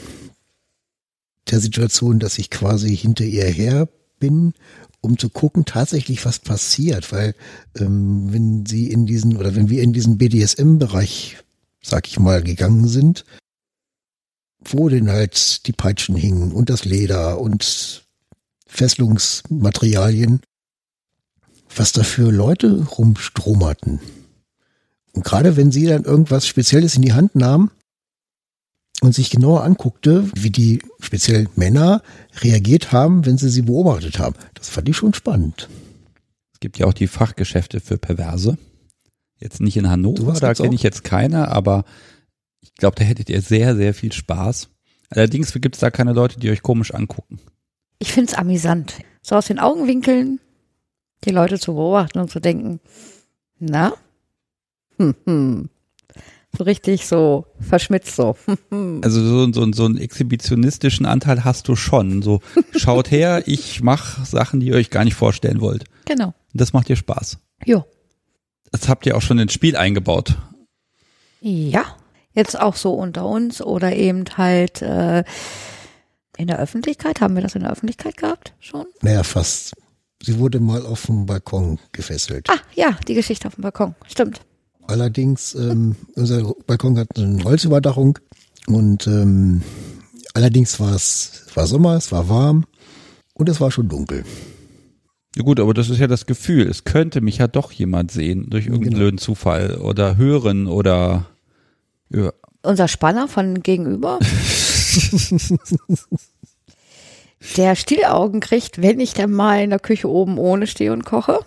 Speaker 2: der Situation, dass ich quasi hinter ihr her bin, um zu gucken tatsächlich, was passiert. Weil ähm, wenn sie in diesen oder wenn wir in diesen BDSM-Bereich, sag ich mal, gegangen sind, wo denn halt die Peitschen hingen und das Leder und Fesselungsmaterialien, was da für Leute rumstromerten. Und gerade wenn sie dann irgendwas Spezielles in die Hand nahm und sich genauer anguckte, wie die speziell Männer reagiert haben, wenn sie sie beobachtet haben, das fand ich schon spannend.
Speaker 1: Es gibt ja auch die Fachgeschäfte für Perverse. Jetzt nicht in Hannover, da kenne ich jetzt keine, aber ich glaube, da hättet ihr sehr, sehr viel Spaß. Allerdings gibt es da keine Leute, die euch komisch angucken.
Speaker 3: Ich find's amüsant. So aus den Augenwinkeln die Leute zu beobachten und zu denken, na? Hm, hm. So richtig so verschmitzt so. Hm, hm.
Speaker 1: Also so, so, so einen exhibitionistischen Anteil hast du schon. So, schaut her, ich mache Sachen, die ihr euch gar nicht vorstellen wollt.
Speaker 3: Genau.
Speaker 1: Und das macht dir Spaß.
Speaker 3: Jo.
Speaker 1: Das habt ihr auch schon ins Spiel eingebaut.
Speaker 3: Ja. Jetzt auch so unter uns oder eben halt äh, in der Öffentlichkeit. Haben wir das in der Öffentlichkeit gehabt schon?
Speaker 2: Naja, fast. Sie wurde mal auf dem Balkon gefesselt.
Speaker 3: Ah, ja, die Geschichte auf dem Balkon. Stimmt.
Speaker 2: Allerdings, ähm, unser Balkon hat eine Holzüberdachung und ähm, allerdings war es war Sommer, es war warm und es war schon dunkel.
Speaker 1: Ja gut, aber das ist ja das Gefühl. Es könnte mich ja doch jemand sehen durch irgendeinen
Speaker 2: Genau.
Speaker 1: blöden Zufall oder hören oder ja.
Speaker 3: Unser Spanner von gegenüber. der Stillaugen kriegt, wenn ich dann mal in der Küche oben ohne stehe und koche.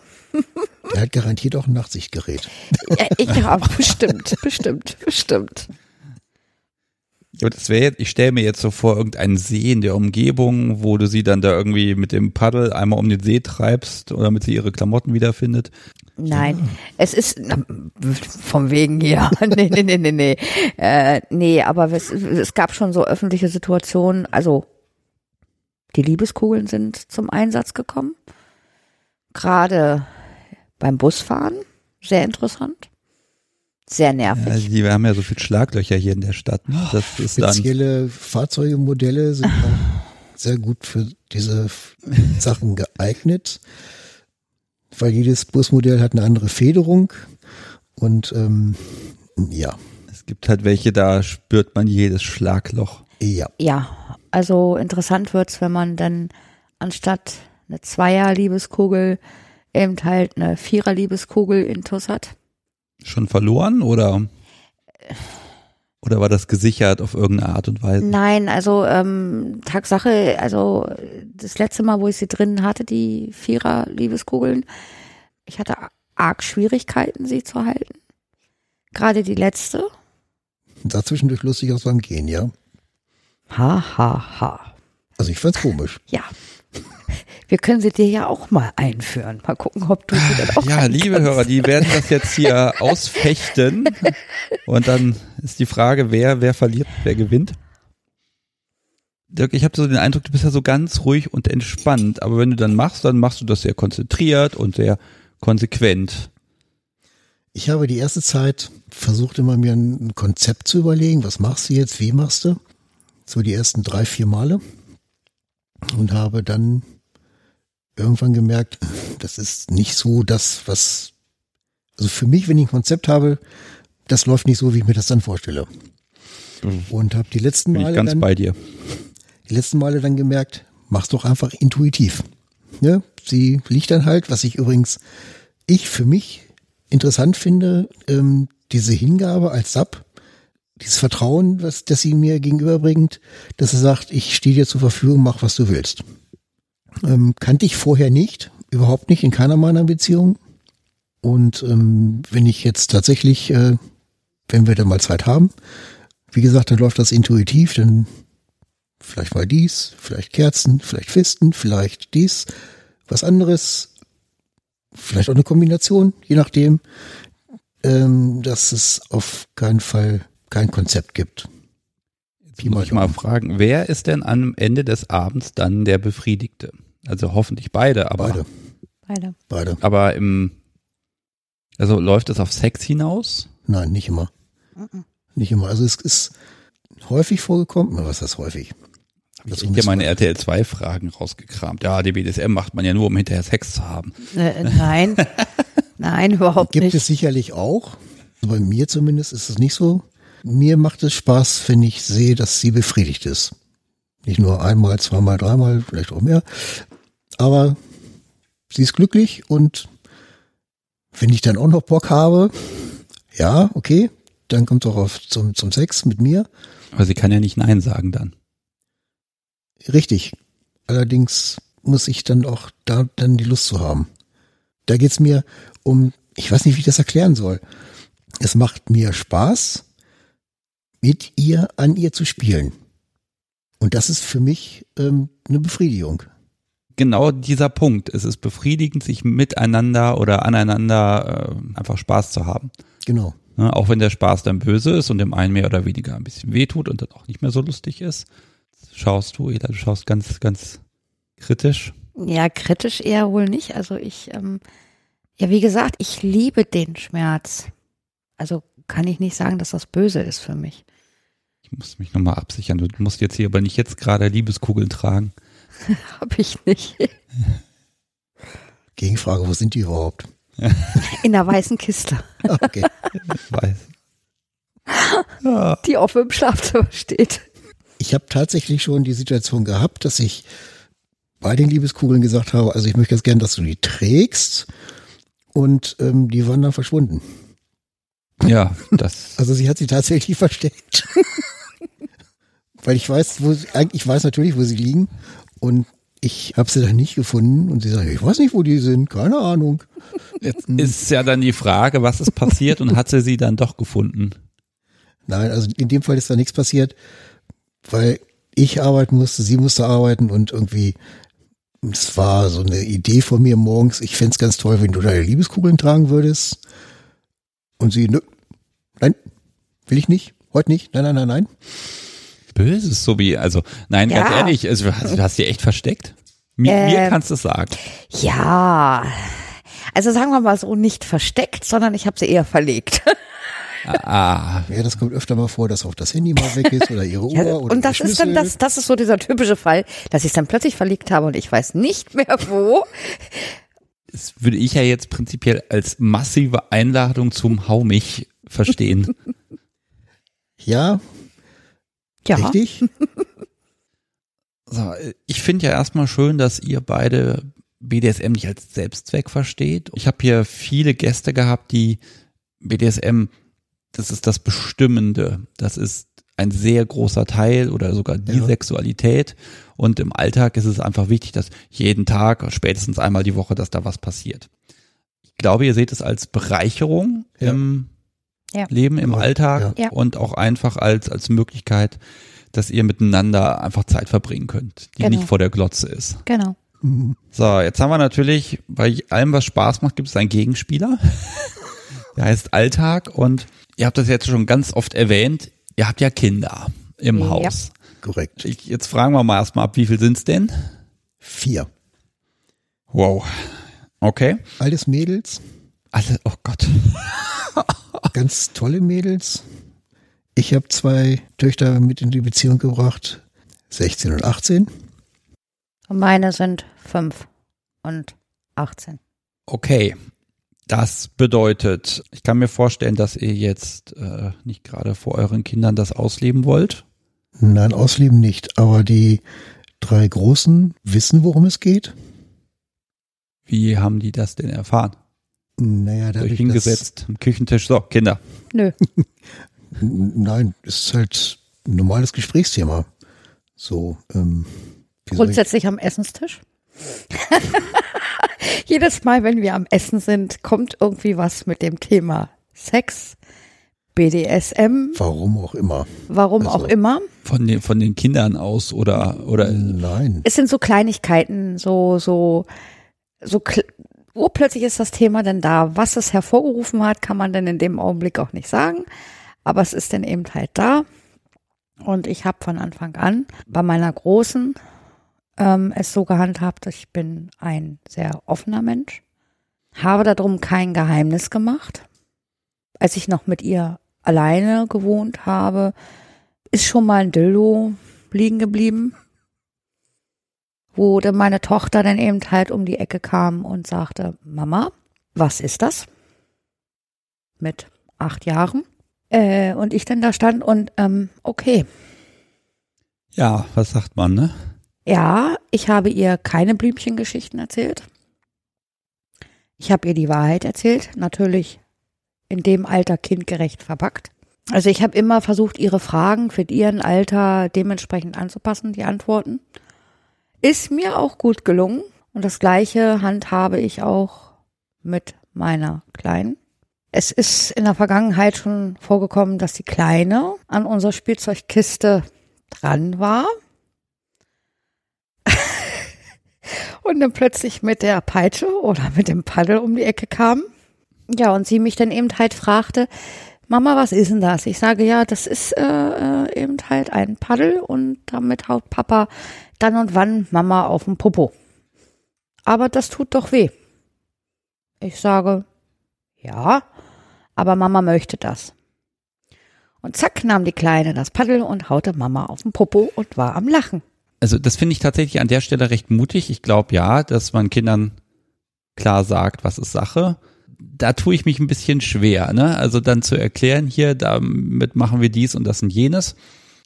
Speaker 2: Der hat garantiert auch ein Nachtsichtgerät.
Speaker 3: Ja, ich, ja bestimmt, bestimmt, bestimmt.
Speaker 1: Aber das wäre ich stelle mir jetzt so vor, irgendeinen See in der Umgebung, wo du sie dann da irgendwie mit dem Paddel einmal um den See treibst oder damit sie ihre Klamotten wiederfindet.
Speaker 3: Nein, es ist na, vom wegen hier. nee, nee, nee, nee, nee. Äh, nee, aber es, es gab schon so öffentliche Situationen, also die Liebeskugeln sind zum Einsatz gekommen. Gerade beim Busfahren, sehr interessant. Sehr nervig.
Speaker 1: Ja, die, wir haben ja so viel Schlaglöcher hier in der Stadt. Ne? Das ist dann.
Speaker 2: Spezielle Fahrzeugemodelle sind auch sehr gut für diese Sachen geeignet, weil jedes Busmodell hat eine andere Federung und ähm, ja,
Speaker 1: Es gibt halt welche, da spürt man jedes Schlagloch.
Speaker 2: Ja.
Speaker 3: Ja, also interessant wird's, wenn man dann anstatt eine Zweier-Liebeskugel eben halt eine Vierer-Liebeskugel intus hat.
Speaker 1: Schon verloren oder? Oder war das gesichert auf irgendeine Art und Weise?
Speaker 3: Nein, also ähm, Tatsache, also das letzte Mal, wo ich sie drin hatte, die Vierer-Liebeskugeln, ich hatte arg Schwierigkeiten, sie zu halten. Gerade die letzte.
Speaker 2: Sah zwischendurch lustig aus beim Gehen, ja.
Speaker 3: Ha, ha, ha.
Speaker 2: Also ich fand's komisch.
Speaker 3: Ja. Wir können sie dir ja auch mal einführen. Mal gucken, ob du sie dann auch
Speaker 1: Ja, liebe
Speaker 3: kannst.
Speaker 1: Hörer, die werden das jetzt hier ausfechten. Und dann ist die Frage, wer, wer verliert, wer gewinnt. Dirk, ich habe so den Eindruck, du bist ja so ganz ruhig und entspannt. Aber wenn du dann machst, dann machst du das sehr konzentriert und sehr konsequent.
Speaker 2: Ich habe die erste Zeit versucht, immer mir ein Konzept zu überlegen. Was machst du jetzt? Wie machst du? So die ersten drei, vier Male. Und habe dann irgendwann gemerkt, das ist nicht so das, was, also für mich, wenn ich ein Konzept habe, das läuft nicht so, wie ich mir das dann vorstelle. Und habe die letzten
Speaker 1: Bin ich
Speaker 2: Male
Speaker 1: ganz
Speaker 2: dann,
Speaker 1: bei dir.
Speaker 2: die letzten Male dann gemerkt, mach's doch einfach intuitiv. Ne? Sie liegt dann halt, was ich übrigens, ich für mich interessant finde, ähm, diese Hingabe als Sub, dieses Vertrauen, was, das sie mir gegenüberbringt, dass er sagt, ich stehe dir zur Verfügung, mach was du willst. Ähm, kannte ich vorher nicht, überhaupt nicht in keiner meiner Beziehungen. Und ähm, wenn ich jetzt tatsächlich, äh, wenn wir dann mal Zeit haben, wie gesagt, dann läuft das intuitiv, dann vielleicht mal dies, vielleicht Kerzen, vielleicht Fisten, vielleicht dies, was anderes, vielleicht auch eine Kombination, je nachdem, ähm, dass es auf keinen Fall kein Konzept gibt. Pi
Speaker 1: Muss ich mal fragen, wer ist denn am Ende des Abends dann der Befriedigte? Also hoffentlich beide, aber,
Speaker 2: Beide,
Speaker 3: Beide.
Speaker 2: beide.
Speaker 1: aber im, also läuft es auf Sex hinaus?
Speaker 2: Nein, nicht immer.
Speaker 3: Mhm.
Speaker 2: Nicht immer. Also es ist häufig vorgekommen, was ist häufig?
Speaker 1: Ich habe ja meine RTL 2 Fragen rausgekramt. Ja, die BDSM macht man ja nur, um hinterher Sex zu haben.
Speaker 3: Äh, nein, nein, überhaupt
Speaker 2: Gibt
Speaker 3: nicht.
Speaker 2: es sicherlich auch. Bei mir zumindest ist es nicht so. Mir macht es Spaß, wenn ich sehe, dass sie befriedigt ist. Nicht nur einmal, zweimal, dreimal, vielleicht auch mehr. Aber sie ist glücklich und wenn ich dann auch noch Bock habe, ja, okay, dann kommt es auch auf zum, zum Sex mit mir.
Speaker 1: Aber sie kann ja nicht Nein sagen dann.
Speaker 2: Richtig. Allerdings muss ich dann auch da dann die Lust zu haben. Da geht's mir um, ich weiß nicht, wie ich das erklären soll. Es macht mir Spaß, mit ihr an ihr zu spielen. Und das ist für mich ähm, eine Befriedigung.
Speaker 1: Genau dieser Punkt. Es ist befriedigend, sich miteinander oder aneinander äh, einfach Spaß zu haben.
Speaker 2: Genau.
Speaker 1: Ne? Auch wenn der Spaß dann böse ist und dem einen mehr oder weniger ein bisschen wehtut und dann auch nicht mehr so lustig ist. Schaust du, Ela, du schaust ganz, ganz kritisch.
Speaker 3: Ja, kritisch eher wohl nicht. Also ich, ähm, ja, wie gesagt, ich liebe den Schmerz. Also kann ich nicht sagen, dass das böse ist für mich.
Speaker 1: Ich muss mich nochmal absichern. Du musst jetzt hier aber nicht jetzt gerade Liebeskugeln tragen.
Speaker 3: Hab ich nicht.
Speaker 2: Gegenfrage, wo sind die überhaupt?
Speaker 3: In der weißen Kiste,
Speaker 2: Okay.
Speaker 1: Ich weiß.
Speaker 3: Die auf dem Schlafzimmer steht.
Speaker 2: Ich habe tatsächlich schon die Situation gehabt, dass ich bei den Liebeskugeln gesagt habe, also ich möchte ganz gern, dass du die trägst. Und ähm, die waren dann verschwunden.
Speaker 1: Ja, das.
Speaker 2: Also sie hat sie tatsächlich versteckt. Weil ich weiß, wo sie, eigentlich- ich weiß natürlich, wo sie liegen. Und ich habe sie dann nicht gefunden. Und sie sagt, ich weiß nicht, wo die sind, keine Ahnung.
Speaker 1: Jetzt ist ja dann die Frage, was ist passiert und hat sie sie dann doch gefunden?
Speaker 2: Nein, also in dem Fall ist da nichts passiert, weil ich arbeiten musste, sie musste arbeiten und irgendwie, es war so eine Idee von mir morgens, ich fänd's ganz toll, wenn du deine Liebeskugeln tragen würdest. Und sie, nö, nein, will ich nicht, heute nicht, nein, nein, nein, nein.
Speaker 1: Böses, so wie, also, nein, ganz
Speaker 3: Ja.
Speaker 1: ehrlich, also, du hast, du hast die echt versteckt. Mir, mir
Speaker 3: Ähm.
Speaker 1: kannst du es sagen.
Speaker 3: Ja, also sagen wir mal so, nicht versteckt, sondern ich habe sie eher verlegt.
Speaker 1: Ah,
Speaker 2: Ja, das kommt öfter mal vor, dass auch das Handy mal weg ist oder ihre Uhr
Speaker 3: Ja,
Speaker 2: oder
Speaker 3: und das ist dann das, das ist so dieser typische Fall, dass ich es dann plötzlich verlegt habe und ich weiß nicht mehr wo.
Speaker 1: Das würde ich ja jetzt prinzipiell als massive Einladung zum Hau mich verstehen.
Speaker 2: Ja,
Speaker 3: Ja.
Speaker 2: richtig.
Speaker 1: So, ich finde ja erstmal schön, dass ihr beide BDSM nicht als Selbstzweck versteht. Ich habe hier viele Gäste gehabt, die BDSM, das ist das Bestimmende, das ist ein sehr großer Teil oder sogar die
Speaker 2: Ja.
Speaker 1: Sexualität. Und im Alltag ist es einfach wichtig, dass jeden Tag, spätestens einmal die Woche, dass da was passiert. Ich glaube, ihr seht es als Bereicherung
Speaker 2: Ja.
Speaker 1: im
Speaker 3: Ja.
Speaker 1: Leben, im
Speaker 2: Ja.
Speaker 1: Alltag
Speaker 3: Ja.
Speaker 1: und auch einfach als, als Möglichkeit, dass ihr miteinander einfach Zeit verbringen könnt, die
Speaker 3: Genau.
Speaker 1: nicht vor der Glotze ist.
Speaker 3: Genau.
Speaker 2: Mhm.
Speaker 1: So, jetzt haben wir natürlich, bei allem, was Spaß macht, gibt es einen Gegenspieler. Der heißt Alltag und ihr habt das jetzt schon ganz oft erwähnt, ihr habt ja Kinder im
Speaker 3: Ja.
Speaker 1: Haus.
Speaker 2: Korrekt.
Speaker 1: Ich, jetzt fragen wir mal erstmal ab, wie viel sind's denn?
Speaker 2: Vier.
Speaker 1: Wow. Okay.
Speaker 2: Alles Mädels,
Speaker 1: Alle, oh Gott.
Speaker 2: ganz tolle Mädels. Ich habe zwei Töchter mit in die Beziehung gebracht, 16 und 18.
Speaker 3: Und meine sind fünf und 18.
Speaker 1: Okay. Das bedeutet, ich kann mir vorstellen, dass ihr jetzt äh, nicht gerade vor euren Kindern das ausleben wollt.
Speaker 2: Nein, ausleben nicht, aber die drei Großen wissen, worum es geht.
Speaker 1: Wie haben die das denn erfahren?
Speaker 2: Naja,
Speaker 1: Euch
Speaker 2: dadurch, dass,
Speaker 1: hingesetzt am Küchentisch. So, Kinder.
Speaker 3: Nö.
Speaker 2: Nein, es ist halt ein normales Gesprächsthema. So, ähm, ich-
Speaker 3: Grundsätzlich am Essenstisch. Jedes Mal, wenn wir am Essen sind, kommt irgendwie was mit dem Thema Sex, BDSM,
Speaker 2: warum auch immer.
Speaker 3: warum
Speaker 2: Also-
Speaker 3: auch immer.
Speaker 1: Von den, von den Kindern aus oder, oder
Speaker 2: Nein.
Speaker 3: Es sind so Kleinigkeiten, so, so, so, urplötzlich ist das Thema denn da. Was es hervorgerufen hat, kann man denn in dem Augenblick auch nicht sagen. Aber es ist dann eben halt da. Und ich habe von Anfang an bei meiner Großen ähm, es so gehandhabt, ich bin ein sehr offener Mensch, habe darum kein Geheimnis gemacht. Als ich noch mit ihr alleine gewohnt habe, ist schon mal ein Dildo liegen geblieben wo dann meine Tochter dann eben halt um die Ecke kam und sagte, Mama, was ist das? Mit acht Jahren. Äh, und ich dann da stand und, ähm, okay,
Speaker 1: ja, was sagt man, ne?
Speaker 3: Ja, ich habe ihr keine Blümchengeschichten erzählt. Ich habe ihr die Wahrheit erzählt, natürlich in dem Alter kindgerecht verpackt. Also ich habe immer versucht, ihre Fragen für ihren Alter dementsprechend anzupassen, die Antworten. Ist mir auch gut gelungen. Und das gleiche handhabe ich auch mit meiner Kleinen. Es ist in der Vergangenheit schon vorgekommen, dass die Kleine an unserer Spielzeugkiste dran war und dann plötzlich mit der Peitsche oder mit dem Paddel um die Ecke kam. Ja, und sie mich dann eben halt fragte, Mama, was ist denn das? Ich sage, ja, das ist äh, äh, eben halt ein Paddel und damit haut Papa dann und wann Mama auf den Popo. Aber das tut doch weh. Ich sage, ja, aber Mama möchte das. Und zack nahm die Kleine das Paddel und haute Mama auf den Popo und war am Lachen.
Speaker 1: Also das finde ich tatsächlich an der Stelle recht mutig. Ich glaube ja, dass man Kindern klar sagt, was ist Sache. Da tue ich mich ein bisschen schwer, ne? Also dann zu erklären, hier, damit machen wir dies und das und jenes.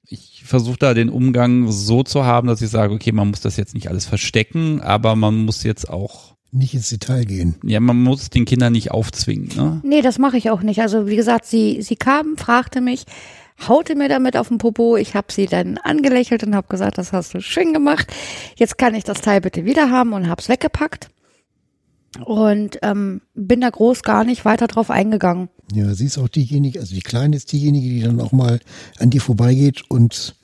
Speaker 1: Ich versuche da den Umgang so zu haben, dass ich sage, okay, man muss das jetzt nicht alles verstecken, aber man muss jetzt auch,
Speaker 2: Nicht ins Detail gehen.
Speaker 1: ja, man muss den Kindern nicht aufzwingen, ne?
Speaker 3: Nee, das mache ich auch nicht. Also wie gesagt, sie, sie kam, fragte mich, haute mir damit auf den Popo. Ich habe sie dann angelächelt und habe gesagt, das hast du schön gemacht. Jetzt kann ich das Teil bitte wieder haben und hab's weggepackt. Und ähm, bin da groß gar nicht weiter drauf eingegangen.
Speaker 2: Ja, sie ist auch diejenige, also die Kleine ist diejenige, die dann auch mal an dir vorbeigeht und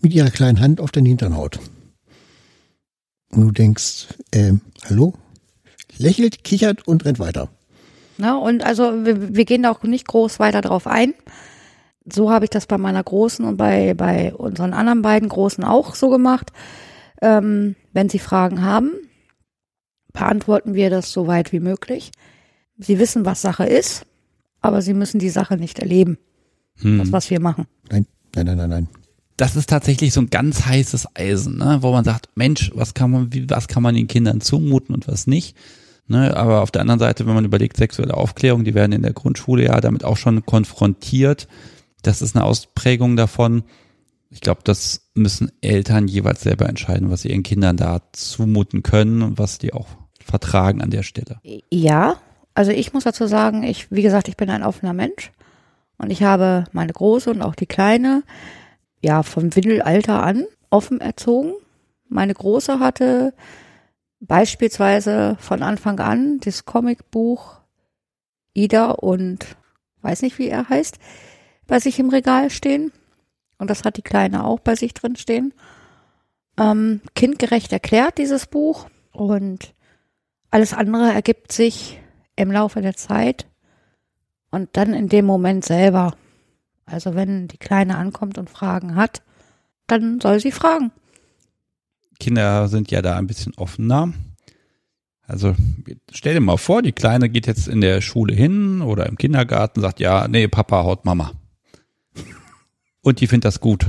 Speaker 2: mit ihrer kleinen Hand auf den Hintern haut. Und du denkst, ähm, hallo? Lächelt, kichert und rennt weiter.
Speaker 3: Ne? Und also wir, wir gehen da auch nicht groß weiter drauf ein. So habe ich das bei meiner Großen und bei, bei unseren anderen beiden Großen auch so gemacht. Ähm, wenn sie Fragen haben, beantworten wir das so weit wie möglich. Sie wissen, was Sache ist, aber sie müssen die Sache nicht erleben,
Speaker 1: Hm.
Speaker 3: das, was wir machen.
Speaker 2: Nein, nein, nein, nein, nein.
Speaker 1: das ist tatsächlich so ein ganz heißes Eisen, ne? wo man sagt, Mensch, was kann man, wie, was kann man den Kindern zumuten und was nicht. Ne? Aber auf der anderen Seite, wenn man überlegt, sexuelle Aufklärung, die werden in der Grundschule ja damit auch schon konfrontiert, das ist eine Ausprägung davon. Ich glaube, das müssen Eltern jeweils selber entscheiden, was sie ihren Kindern da zumuten können und was die auch vertragen an der Stelle.
Speaker 3: Ja, also ich muss dazu sagen, ich, wie gesagt, ich bin ein offener Mensch und ich habe meine große und auch die kleine, ja, vom Windelalter an offen erzogen. Meine große hatte beispielsweise von Anfang an das Comicbuch Ida und weiß nicht, wie er heißt, bei sich im Regal stehen. Und das hat die Kleine auch bei sich drin stehen. Ähm, kindgerecht erklärt dieses Buch und alles andere ergibt sich im Laufe der Zeit und dann in dem Moment selber. Also wenn die Kleine ankommt und Fragen hat, dann soll sie fragen.
Speaker 1: Kinder sind ja da ein bisschen offener. Also stell dir mal vor, die Kleine geht jetzt in der Schule hin oder im Kindergarten, sagt, ja, nee, Papa haut Mama. Und die findet das gut.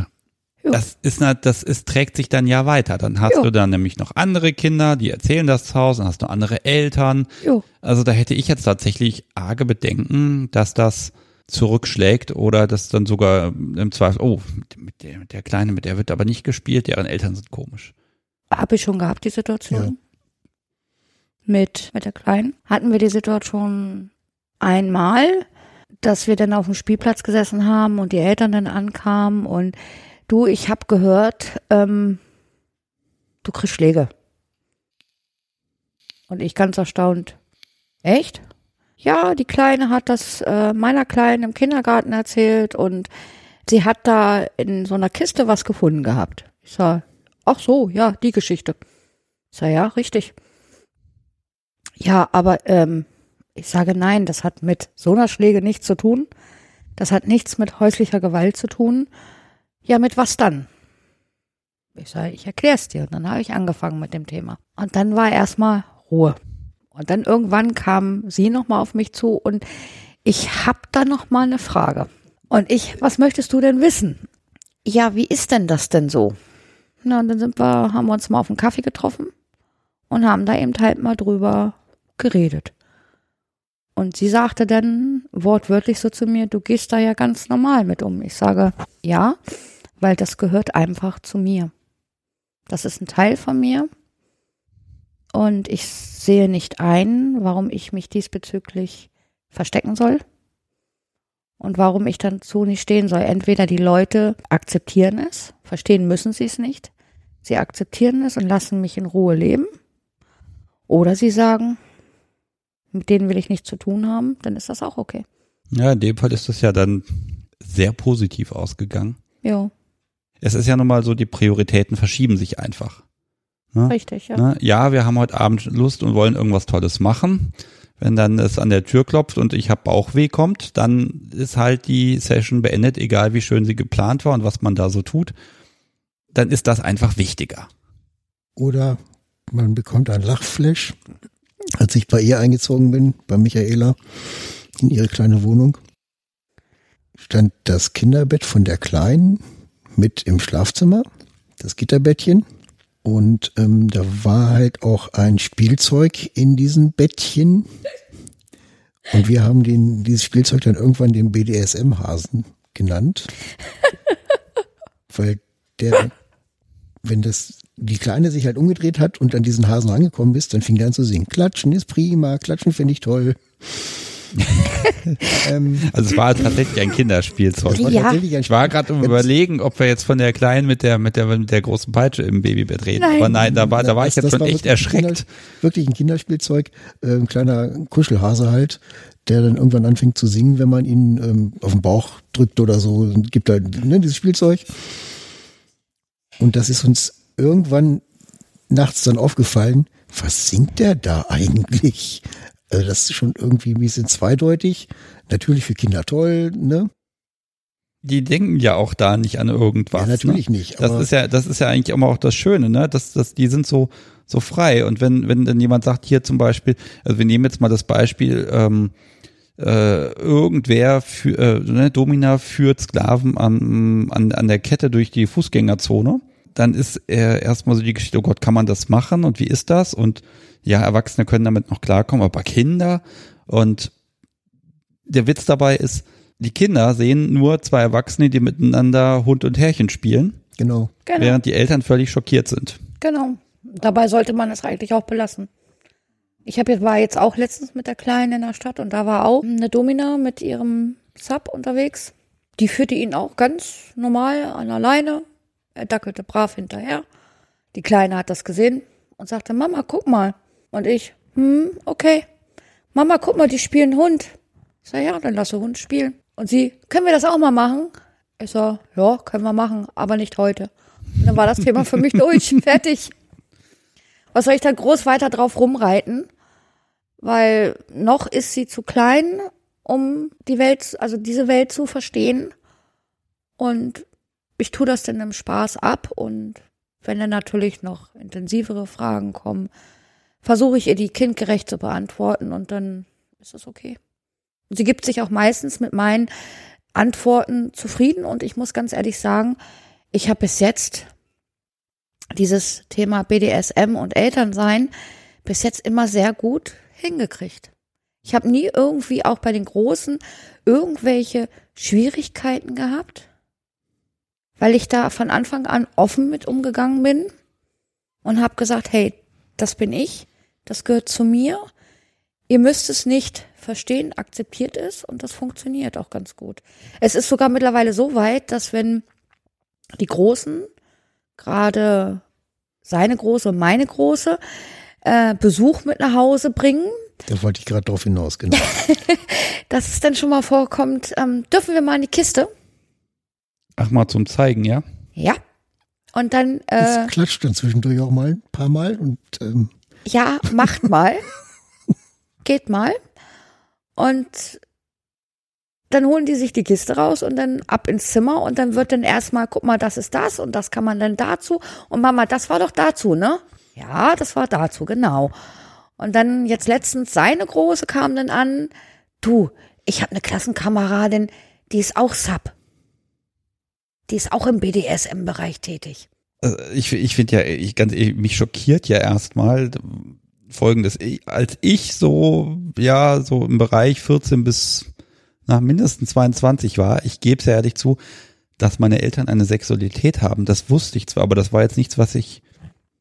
Speaker 3: Jo.
Speaker 1: Das ist, das ist, trägt sich dann ja weiter. Dann hast
Speaker 3: Jo.
Speaker 1: du dann nämlich noch andere Kinder, die erzählen das zu Hause, dann hast du andere Eltern.
Speaker 3: Jo.
Speaker 1: Also da hätte ich jetzt tatsächlich arge Bedenken, dass das zurückschlägt oder dass dann sogar im Zweifel, oh, mit, mit, der, mit der Kleine, mit der wird aber nicht gespielt, deren Eltern sind komisch.
Speaker 3: Habe ich schon gehabt, die Situation.
Speaker 2: Ja.
Speaker 3: Mit, mit der Kleinen. Hatten wir die Situation einmal, dass wir dann auf dem Spielplatz gesessen haben und die Eltern dann ankamen und du, ich habe gehört, ähm, du kriegst Schläge. Und ich ganz erstaunt, echt? Ja, die Kleine hat das äh, meiner Kleinen im Kindergarten erzählt und sie hat da in so einer Kiste was gefunden gehabt. Ich sag, ach so, ja, die Geschichte. Ich sag, ja, richtig. Ja, aber ähm, ich sage nein, das hat mit so einer Schläge nichts zu tun. Das hat nichts mit häuslicher Gewalt zu tun. Ja, mit was dann? Ich sage, ich erklär's dir. Und dann habe ich angefangen mit dem Thema. Und dann war erstmal Ruhe. Und dann irgendwann kam sie nochmal auf mich zu und ich hab da noch mal eine Frage. Und ich, was möchtest du denn wissen? Ja, wie ist denn das denn so? Na, und dann sind wir, haben wir uns mal auf einen Kaffee getroffen und haben da eben halt mal drüber geredet. Und sie sagte dann wortwörtlich so zu mir, du gehst da ja ganz normal mit um. Ich sage, ja, weil das gehört einfach zu mir. Das ist ein Teil von mir. Und ich sehe nicht ein, warum ich mich diesbezüglich verstecken soll. Und warum ich dann zu nicht stehen soll. Entweder die Leute akzeptieren es, verstehen müssen sie es nicht. Sie akzeptieren es und lassen mich in Ruhe leben. Oder sie sagen, mit denen will ich nichts zu tun haben, dann ist das auch okay.
Speaker 1: Ja, in dem Fall ist das ja dann sehr positiv ausgegangen.
Speaker 3: Ja,
Speaker 1: Es ist ja nun mal so, die Prioritäten verschieben sich einfach. Ne?
Speaker 3: richtig, ja.
Speaker 1: Ne? Ja, wir haben heute Abend Lust und wollen irgendwas Tolles machen. Wenn dann es an der Tür klopft und ich habe Bauchweh kommt, dann ist halt die Session beendet, egal wie schön sie geplant war und was man da so tut. Dann ist das einfach wichtiger.
Speaker 2: Oder man bekommt ein Lachflash. Als ich bei ihr eingezogen bin, bei Michaela, in ihre kleine Wohnung, stand das Kinderbett von der Kleinen mit im Schlafzimmer, das Gitterbettchen. Und ähm, da war halt auch ein Spielzeug in diesem Bettchen. Und wir haben den, dieses Spielzeug dann irgendwann den BDSM-Hasen genannt. Weil der, wenn das, die Kleine sich halt umgedreht hat und an diesen Hasen rangekommen ist, dann fing der an zu singen. Klatschen ist prima, klatschen finde ich toll. ähm,
Speaker 1: Also es war tatsächlich ein Kinderspielzeug.
Speaker 3: Ja.
Speaker 2: tatsächlich ein
Speaker 1: Ich war gerade um überlegen, ob wir jetzt von der Kleinen mit der mit der mit der großen Peitsche im Babybett reden.
Speaker 3: Nein.
Speaker 1: Aber nein, da war da war
Speaker 2: Das-
Speaker 1: ich jetzt schon echt
Speaker 2: wirklich ein
Speaker 1: erschreckt.
Speaker 2: Kinder, wirklich ein Kinderspielzeug, äh, ein kleiner Kuschelhase halt, der dann irgendwann anfängt zu singen, wenn man ihn ähm, auf den Bauch drückt oder so. Und gibt da ne, dieses Spielzeug. Und das ist uns irgendwann nachts dann aufgefallen. Was singt der da eigentlich? Also das ist schon irgendwie ein bisschen zweideutig. Natürlich für Kinder toll, ne?
Speaker 1: Die denken ja auch da nicht an irgendwas.
Speaker 2: ja, natürlich
Speaker 1: ne?
Speaker 2: nicht.
Speaker 1: Das ist ja, das ist ja eigentlich immer auch das Schöne, ne? Dass, dass die sind so, so frei. Und wenn, wenn dann jemand sagt, hier zum Beispiel, also wir nehmen jetzt mal das Beispiel, ähm, äh, irgendwer für, äh, ne, Domina führt Sklaven an, an, an der Kette durch die Fußgängerzone, dann ist äh, erstmal so die Geschichte, oh Gott, kann man das machen und wie ist das? Und ja, Erwachsene können damit noch klarkommen, aber Kinder und der Witz dabei ist, die Kinder sehen nur zwei Erwachsene, die miteinander Hund und Herrchen spielen,
Speaker 2: Genau.
Speaker 3: Genau.
Speaker 1: während die Eltern völlig schockiert sind.
Speaker 3: Genau. Dabei sollte man es eigentlich auch belassen. Ich jetzt, war jetzt auch letztens mit der Kleinen in der Stadt und da war auch eine Domina mit ihrem Sub unterwegs. Die führte ihn auch ganz normal an der Leine. Er dackelte brav hinterher. Die Kleine hat das gesehen und sagte, Mama, guck mal. Und ich, hm, okay. Mama, guck mal, die spielen Hund. Ich sag, ja, dann lass den Hund spielen. Und sie, können wir das auch mal machen? Ich sag, ja, können wir machen, aber nicht heute. Und dann war das Thema für mich durch. Fertig. Was soll ich da groß weiter drauf rumreiten? Weil noch ist sie zu klein, um die Welt, also diese Welt zu verstehen. Und ich tue das dann im Spaß ab. Und wenn dann natürlich noch intensivere Fragen kommen, versuche ich ihr die kindgerecht zu beantworten und dann ist das okay. Sie gibt sich auch meistens mit meinen Antworten zufrieden und ich muss ganz ehrlich sagen, ich habe bis jetzt dieses Thema BDSM und Elternsein bis jetzt immer sehr gut hingekriegt. Ich habe nie irgendwie auch bei den Großen irgendwelche Schwierigkeiten gehabt, weil ich da von Anfang an offen mit umgegangen bin und habe gesagt, hey, das bin ich, das gehört zu mir. Ihr müsst es nicht verstehen, akzeptiert es und das funktioniert auch ganz gut. Es ist sogar mittlerweile so weit, dass wenn die Großen, gerade seine Große meine Große, äh, Besuch mit nach Hause bringen,
Speaker 2: Da wollte ich gerade drauf hinaus, genau.
Speaker 3: dass es dann schon mal vorkommt, ähm, dürfen wir mal in die Kiste?
Speaker 1: Ach mal zum Zeigen, ja?
Speaker 3: Ja. Und dann, äh,
Speaker 2: Es klatscht dann zwischendurch auch mal ein paar Mal und ähm,
Speaker 3: ja, macht mal. Geht mal. Und dann holen die sich die Kiste raus und dann ab ins Zimmer und dann wird dann erstmal, guck mal, das ist das und das kann man dann dazu. Und Mama, das war doch dazu, ne? Ja, das war dazu, genau. Und dann jetzt letztens seine Große kam dann an, du, ich habe eine Klassenkameradin, die ist auch Sub. Die ist auch im BDSM-Bereich tätig.
Speaker 1: Also ich ich finde ja, ich ganz mich schockiert ja erstmal folgendes. Ich- Als ich so, ja, so im Bereich 14 bis nach mindestens 22 war, ich gebe es ja ehrlich zu, dass meine Eltern eine Sexualität haben. Das wusste ich zwar, aber das war jetzt nichts, was ich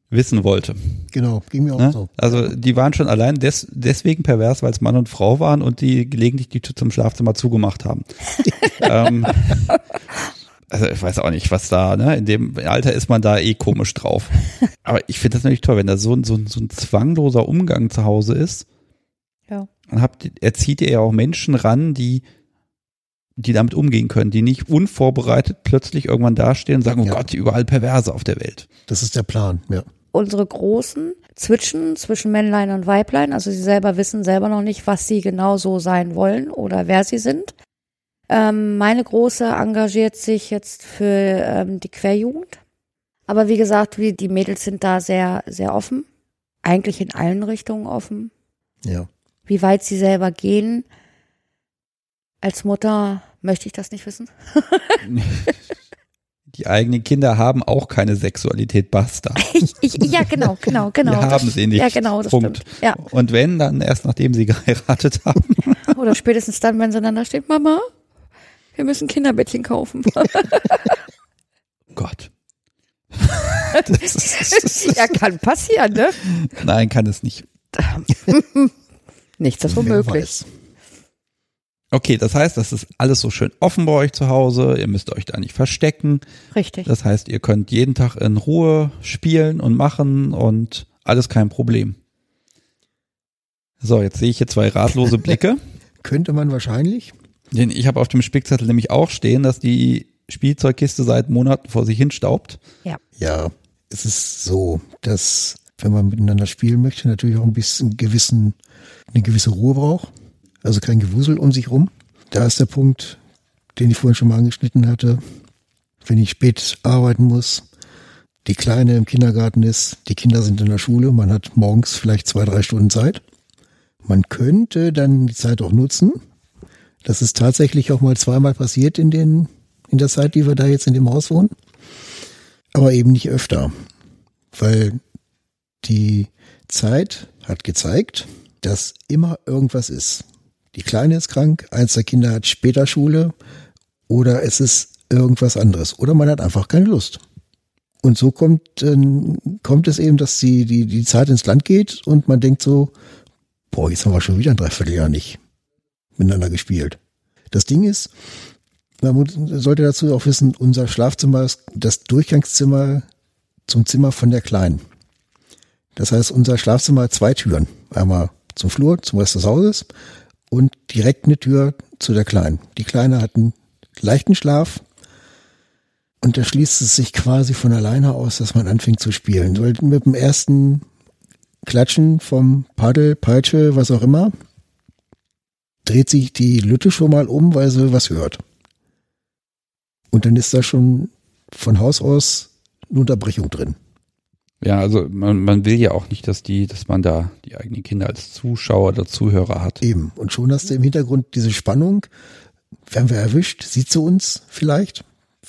Speaker 1: wissen wollte.
Speaker 2: genau, ging mir auch
Speaker 1: Ne?
Speaker 2: so.
Speaker 1: Also die waren schon allein des, deswegen pervers, weil es Mann und Frau waren und die gelegentlich die Tür zum Schlafzimmer zugemacht haben. ähm, also ich weiß auch nicht, was da, ne? In dem Alter ist man da eh komisch drauf. Aber ich finde das natürlich toll, wenn da so ein, so, ein, so ein zwangloser Umgang zu Hause ist.
Speaker 3: Ja.
Speaker 1: Dann habt, erzieht ihr ja auch Menschen ran, die die damit umgehen können, die nicht unvorbereitet plötzlich irgendwann dastehen und sagen, oh
Speaker 2: Ja.
Speaker 1: Gott, überall Perverse auf der Welt.
Speaker 2: Das ist der Plan, ja.
Speaker 3: Unsere Großen zwitschen zwischen Männlein und Weiblein. Also sie selber wissen selber noch nicht, was sie genau so sein wollen oder wer sie sind. Ähm, meine Große engagiert sich jetzt für ähm, die Querjugend. Aber wie gesagt, wie, die Mädels sind da sehr, sehr offen. Eigentlich in allen Richtungen offen.
Speaker 2: Ja.
Speaker 3: Wie weit sie selber gehen, als Mutter möchte ich das nicht wissen.
Speaker 1: Die eigenen Kinder haben auch keine Sexualität, basta.
Speaker 3: Ich, ich, ja, genau, genau, genau.
Speaker 1: Wir haben sie nicht.
Speaker 3: Ja, genau, das
Speaker 1: Punkt.
Speaker 3: stimmt. Ja.
Speaker 1: Und wenn, dann erst nachdem sie geheiratet haben.
Speaker 3: Oder spätestens dann, wenn sie dann da steht, Mama, wir müssen Kinderbettchen kaufen.
Speaker 1: Gott.
Speaker 3: ja, kann passieren, ne?
Speaker 1: Nein, kann es nicht.
Speaker 3: Nichts ist unmöglich.
Speaker 1: Okay, das heißt, das ist alles so schön offen bei euch zu Hause. Ihr müsst euch da nicht verstecken.
Speaker 3: Richtig.
Speaker 1: Das heißt, ihr könnt jeden Tag in Ruhe spielen und machen und alles kein Problem. So, jetzt sehe ich hier zwei ratlose Blicke.
Speaker 2: Könnte man wahrscheinlich.
Speaker 1: Denn ich habe auf dem Spickzettel nämlich auch stehen, dass die Spielzeugkiste seit Monaten vor sich hin staubt.
Speaker 2: Ja, es ist so, dass wenn man miteinander spielen möchte, natürlich auch ein bisschen gewissen, eine gewisse Ruhe braucht. Also kein Gewusel um sich rum. Da ist der Punkt, den ich vorhin schon mal angeschnitten hatte. Wenn ich spät arbeiten muss, die Kleine im Kindergarten ist, die Kinder sind in der Schule, man hat morgens vielleicht zwei, drei Stunden Zeit. Man könnte dann die Zeit auch nutzen. Das ist tatsächlich auch mal zweimal passiert in den, in der Zeit, die wir da jetzt in dem Haus wohnen. Aber eben nicht öfter. Weil die Zeit hat gezeigt, dass immer irgendwas ist. Die Kleine ist krank, eins der Kinder hat später Schule oder es ist irgendwas anderes oder man hat einfach keine Lust. Und so kommt, äh, kommt es eben, dass die, die, die Zeit ins Land geht und man denkt so, boah, jetzt haben wir schon wieder ein Dreivierteljahr nicht miteinander gespielt. Das Ding ist, man sollte dazu auch wissen, unser Schlafzimmer ist das Durchgangszimmer zum Zimmer von der Kleinen. Das heißt, unser Schlafzimmer hat zwei Türen. Einmal zum Flur, zum Rest des Hauses und direkt eine Tür zu der Kleinen. Die Kleine hat einen leichten Schlaf und da schließt es sich quasi von alleine aus, dass man anfängt zu spielen. Weil mit dem ersten Klatschen vom Paddel, Peitsche, was auch immer, dreht sich die Lütte schon mal um, weil sie was hört. Und dann ist da schon von Haus aus eine Unterbrechung drin.
Speaker 1: Ja, also man, man will ja auch nicht, dass die, dass man da die eigenen Kinder als Zuschauer oder Zuhörer hat.
Speaker 2: Eben. Und schon hast du im Hintergrund diese Spannung. Werden wir erwischt? Sieht sie uns vielleicht?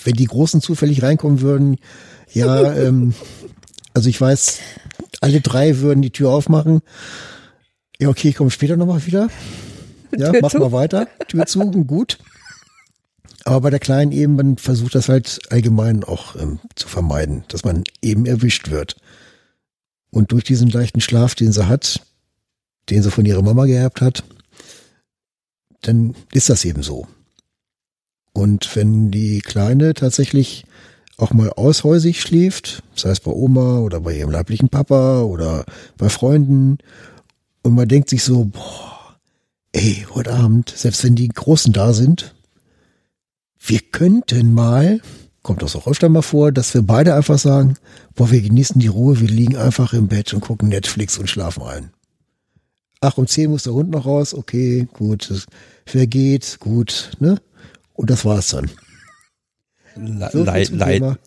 Speaker 2: Wenn die Großen zufällig reinkommen würden, ja, ähm, also ich weiß, alle drei würden die Tür aufmachen. Ja, okay, ich komme später nochmal wieder. Ja, Tür mach zu. mal weiter. Tür zu und gut. Aber bei der Kleinen eben, man versucht das halt allgemein auch ähm, zu vermeiden, dass man eben erwischt wird. Und durch diesen leichten Schlaf, den sie hat, den sie von ihrer Mama geerbt hat, dann ist das eben so. Und wenn die Kleine tatsächlich auch mal aushäusig schläft, sei es bei Oma oder bei ihrem leiblichen Papa oder bei Freunden, und man denkt sich so, boah, ey, heute Abend, selbst wenn die Großen da sind, wir könnten mal, kommt das auch öfter mal vor, dass wir beide einfach sagen, boah, wir genießen die Ruhe, wir liegen einfach im Bett und gucken Netflix und schlafen ein. Ach, um zehn muss der Hund noch raus, okay, gut, vergeht, gut, ne? Und das war's dann.
Speaker 1: Le so leid, leid,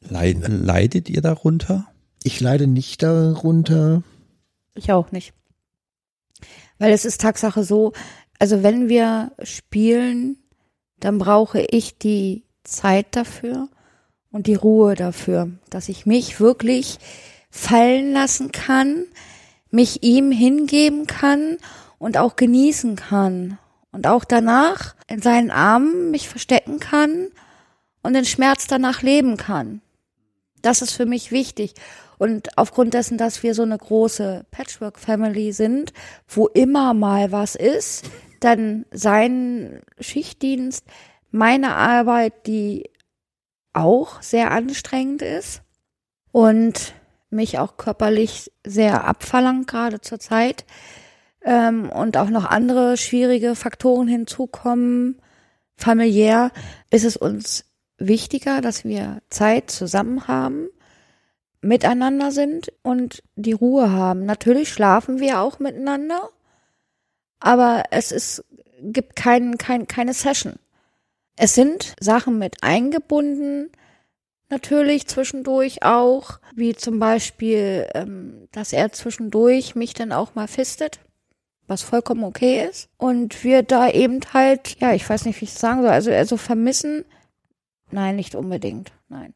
Speaker 1: leid, leidet ihr darunter?
Speaker 2: Ich leide nicht darunter.
Speaker 3: Ich auch nicht. Weil es ist Tatsache so, also wenn wir spielen, dann brauche ich die Zeit dafür und die Ruhe dafür, dass ich mich wirklich fallen lassen kann, mich ihm hingeben kann und auch genießen kann und auch danach in seinen Armen mich verstecken kann und den Schmerz danach leben kann. Das ist für mich wichtig. Und aufgrund dessen, dass wir so eine große Patchwork-Family sind, wo immer mal was ist, dann sein Schichtdienst, meine Arbeit, die auch sehr anstrengend ist und mich auch körperlich sehr abverlangt, gerade zur Zeit, ähm, und auch noch andere schwierige Faktoren hinzukommen, familiär, ist es uns wichtiger, dass wir Zeit zusammen haben, miteinander sind und die Ruhe haben. Natürlich schlafen wir auch miteinander, aber es ist, gibt kein, kein, keine Session. Es sind Sachen mit eingebunden, natürlich zwischendurch auch, wie zum Beispiel, ähm, dass er zwischendurch mich dann auch mal fistet, was vollkommen okay ist. Und wir da eben halt, ja, ich weiß nicht, wie ich es sagen soll, also, also vermissen, nein, nicht unbedingt, nein.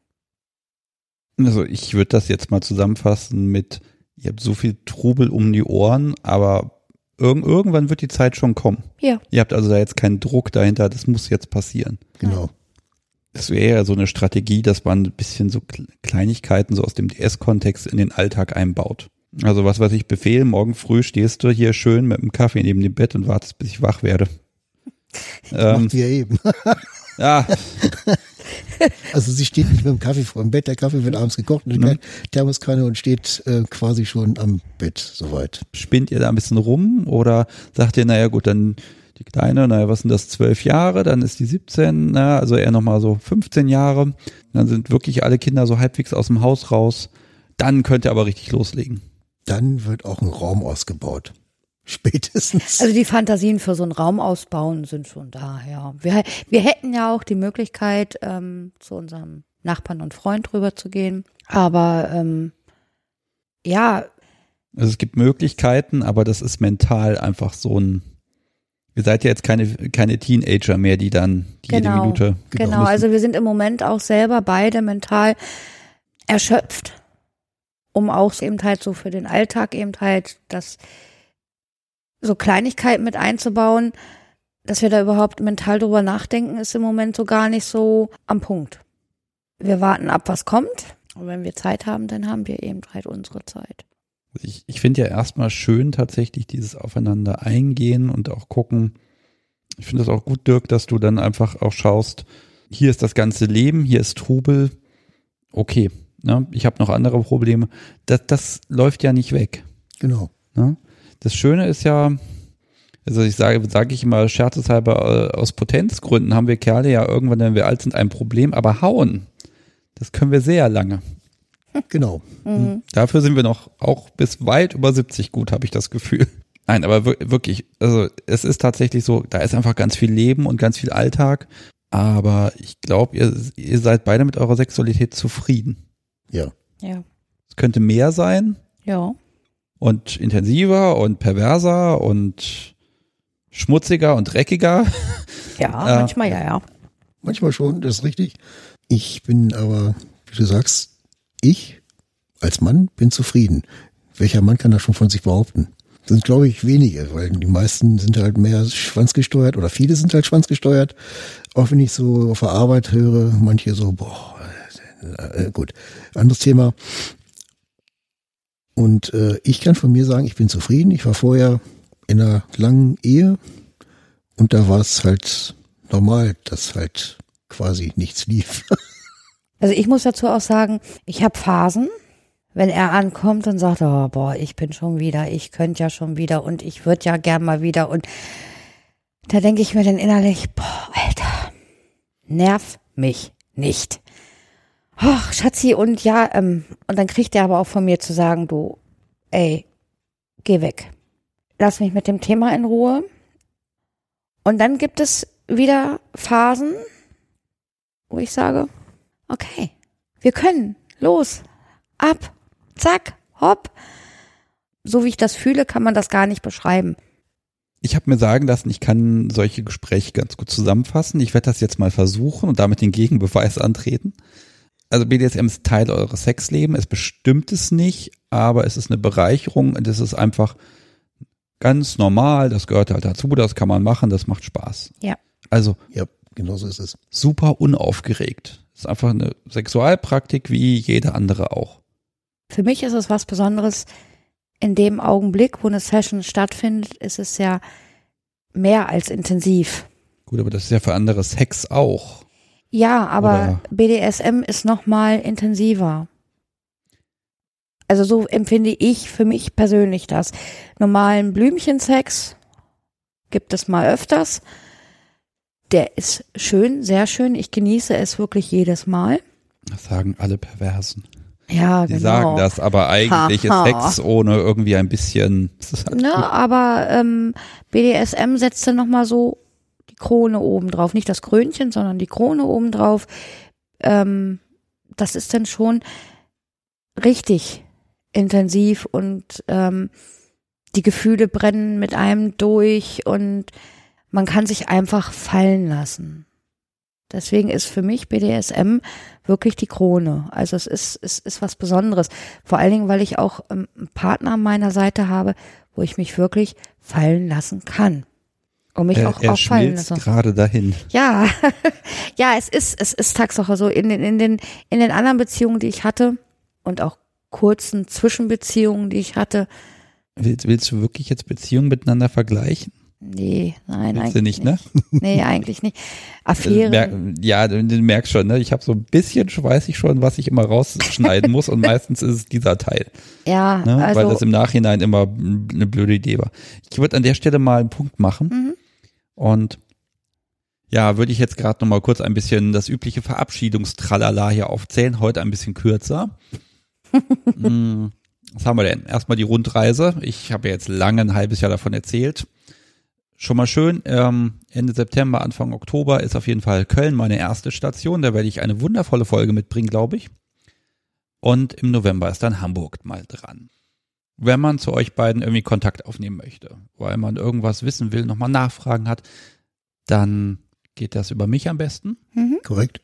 Speaker 1: Also ich würde das jetzt mal zusammenfassen mit, ihr habt so viel Trubel um die Ohren, aber Irg irgendwann wird die Zeit schon kommen.
Speaker 3: Ja.
Speaker 1: Ihr habt also da jetzt keinen Druck dahinter, das muss jetzt passieren.
Speaker 2: Genau.
Speaker 1: Das wäre ja so eine Strategie, dass man ein bisschen so Kleinigkeiten so aus dem DS-Kontext in den Alltag einbaut. Also was weiß ich, Befehl, morgen früh stehst du hier schön mit dem Kaffee neben dem Bett und wartest, bis ich wach werde.
Speaker 2: ähm, Macht wir eben.
Speaker 1: ja.
Speaker 2: Also sie steht nicht mit dem Kaffee vor dem Bett, der Kaffee wird abends gekocht und mhm. Thermoskanne und steht äh, quasi schon am Bett soweit.
Speaker 1: Spinnt ihr da ein bisschen rum oder sagt ihr, naja gut, dann die Kleine, naja, was sind das, zwölf Jahre, dann ist die 17, na, also eher nochmal so 15 Jahre, dann sind wirklich alle Kinder so halbwegs aus dem Haus raus, dann könnt ihr aber richtig loslegen.
Speaker 2: Dann wird auch ein Raum ausgebaut. Spätestens.
Speaker 3: Also die Fantasien für so einen Raum ausbauen sind schon da, ja. Wir, wir hätten ja auch die Möglichkeit, ähm, zu unserem Nachbarn und Freund rüber zu gehen. Aber ähm, ja.
Speaker 1: Also es gibt Möglichkeiten, aber das ist mental einfach so ein. Ihr seid ja jetzt keine, keine Teenager mehr, die dann jede genau, Minute.
Speaker 3: Genau, genau also wir sind im Moment auch selber beide mental erschöpft, um auch eben halt so für den Alltag eben halt das so Kleinigkeiten mit einzubauen, dass wir da überhaupt mental drüber nachdenken, ist im Moment so gar nicht so am Punkt. Wir warten ab, was kommt. Und wenn wir Zeit haben, dann haben wir eben halt unsere Zeit.
Speaker 1: Ich, ich finde ja erstmal schön tatsächlich dieses Aufeinander eingehen und auch gucken. Ich finde es auch gut, Dirk, dass du dann einfach auch schaust, hier ist das ganze Leben, hier ist Trubel. Okay, ne? ich habe noch andere Probleme. Das, das läuft ja nicht weg.
Speaker 2: Genau.
Speaker 1: Ne? Das Schöne ist ja, also ich sage, sage ich immer scherzeshalber, äh, aus Potenzgründen haben wir Kerle ja irgendwann, wenn wir alt sind, ein Problem, aber hauen, das können wir sehr lange.
Speaker 2: Genau.
Speaker 3: Mhm.
Speaker 1: Dafür sind wir noch auch bis weit über 70 gut, habe ich das Gefühl. Nein, aber wir- wirklich, also es ist tatsächlich so, da ist einfach ganz viel Leben und ganz viel Alltag. Aber ich glaube, ihr, ihr seid beide mit eurer Sexualität zufrieden.
Speaker 2: Ja.
Speaker 3: Ja.
Speaker 1: Es könnte mehr sein
Speaker 3: Ja.
Speaker 1: Und intensiver und perverser und schmutziger und dreckiger.
Speaker 3: Ja,
Speaker 1: Äh,
Speaker 3: manchmal ja, ja.
Speaker 2: Manchmal schon, das ist richtig. Ich bin aber, wie du sagst, ich als Mann bin zufrieden. Welcher Mann kann das schon von sich behaupten? Sind, glaube ich, wenige, weil die meisten sind halt mehr schwanzgesteuert oder viele sind halt schwanzgesteuert. Auch wenn ich so auf der Arbeit höre, manche so, boah, äh, gut, anderes Thema. Und äh, ich kann von mir sagen, ich bin zufrieden. Ich war vorher in einer langen Ehe und da war es halt normal, dass halt quasi nichts lief.
Speaker 3: Also ich muss dazu auch sagen, ich habe Phasen, wenn er ankommt und sagt, oh, boah, ich bin schon wieder, ich könnte ja schon wieder und ich würde ja gern mal wieder und da denke ich mir dann innerlich, boah, Alter, nerv mich nicht. Ach, Schatzi, und ja, ähm, und dann kriegt er aber auch von mir zu sagen, du, ey, geh weg. Lass mich mit dem Thema in Ruhe. Und dann gibt es wieder Phasen, wo ich sage, okay, wir können, los, ab, zack, hopp. So wie ich das fühle, kann man das gar nicht beschreiben.
Speaker 1: Ich habe mir sagen lassen, ich kann solche Gespräche ganz gut zusammenfassen. Ich werde das jetzt mal versuchen und damit den Gegenbeweis antreten. Also BDSM ist Teil eures Sexlebens, es bestimmt es nicht, aber es ist eine Bereicherung und es ist einfach ganz normal, das gehört halt dazu, das kann man machen, das macht Spaß.
Speaker 3: Ja.
Speaker 1: Also
Speaker 2: ja, genau so ist es.
Speaker 1: super unaufgeregt. Es ist einfach eine Sexualpraktik wie jede andere auch.
Speaker 3: Für mich ist es was Besonderes. In dem Augenblick, wo eine Session stattfindet, ist es ja mehr als intensiv.
Speaker 1: Gut, aber das ist ja für andere Sex auch.
Speaker 3: Ja, aber
Speaker 1: Oder-
Speaker 3: BDSM ist noch mal intensiver. Also so empfinde ich für mich persönlich das. Normalen Blümchensex gibt es mal öfters. Der ist schön, sehr schön. Ich genieße es wirklich jedes Mal.
Speaker 1: Das sagen alle Perversen.
Speaker 3: Ja,
Speaker 1: Die
Speaker 3: genau.
Speaker 1: sagen das, aber eigentlich ist Sex ohne irgendwie ein bisschen.
Speaker 3: Ne, aber ähm, BDSM setzt dann nochmal so die Krone oben drauf. Nicht das Krönchen, sondern die Krone oben drauf. Ähm, das ist dann schon richtig intensiv und ähm, die Gefühle brennen mit einem durch und man kann sich einfach fallen lassen. Deswegen ist für mich BDSM wirklich die Krone. Also es ist, es ist was Besonderes. Vor allen Dingen, weil ich auch ähm, einen Partner an meiner Seite habe, wo ich mich wirklich fallen lassen kann. Und mich
Speaker 1: er,
Speaker 3: auch,
Speaker 1: er
Speaker 3: auch fallen
Speaker 1: schmilzt
Speaker 3: lasse.
Speaker 1: gerade dahin.
Speaker 3: Ja, ja, es ist, es ist Tatsache so. In den, in den, in den anderen Beziehungen, die ich hatte und auch kurzen Zwischenbeziehungen, die ich hatte,
Speaker 1: Willst, willst du wirklich jetzt Beziehungen miteinander vergleichen?
Speaker 3: nee, nein,
Speaker 1: Willst
Speaker 3: eigentlich
Speaker 1: du nicht, ne?
Speaker 3: Nee, eigentlich nicht.
Speaker 1: Also,
Speaker 3: Affäre.
Speaker 1: ja, du, merkst schon, ne? Ich habe so ein bisschen, weiß ich schon, was ich immer rausschneiden muss und meistens ist es dieser Teil,
Speaker 3: ja,
Speaker 1: ne? weil
Speaker 3: also,
Speaker 1: das im Nachhinein immer eine blöde Idee war. Ich würde an der Stelle mal einen Punkt machen
Speaker 3: Mhm.
Speaker 1: Und ja, würde ich jetzt gerade noch mal kurz ein bisschen das übliche Verabschiedungstralala hier aufzählen, heute ein bisschen kürzer. Hm, Was haben wir denn? Erstmal die Rundreise. Ich habe ja jetzt lange ein halbes Jahr davon erzählt. Schon mal schön, ähm, Ende September, Anfang Oktober ist auf jeden Fall Köln meine erste Station. Da werde ich eine wundervolle Folge mitbringen, glaube ich. Und im November ist dann Hamburg mal dran. Wenn man zu euch beiden irgendwie Kontakt aufnehmen möchte, weil man irgendwas wissen will, nochmal Nachfragen hat, dann geht das über mich am besten.
Speaker 3: mhm.
Speaker 2: Korrekt?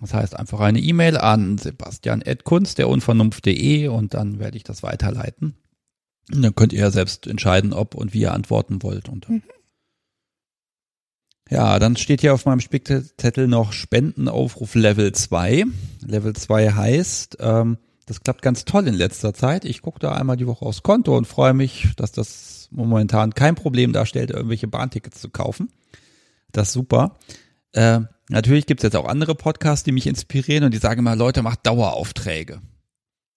Speaker 1: Das heißt einfach eine E-Mail an sebastian.kunst, der Unvernunft.de und dann werde ich das weiterleiten. Und dann könnt ihr ja selbst entscheiden, ob und wie ihr antworten wollt. Und
Speaker 3: Mhm.
Speaker 1: Ja, dann steht hier auf meinem Spickzettel noch Spendenaufruf Level 2. Level 2 heißt, ähm, das klappt ganz toll in letzter Zeit. Ich gucke da einmal die Woche aufs Konto und freue mich, dass das momentan kein Problem darstellt, irgendwelche Bahntickets zu kaufen. Das ist super. Äh, natürlich gibt's jetzt auch andere Podcasts, die mich inspirieren und die sagen immer, Leute, macht Daueraufträge.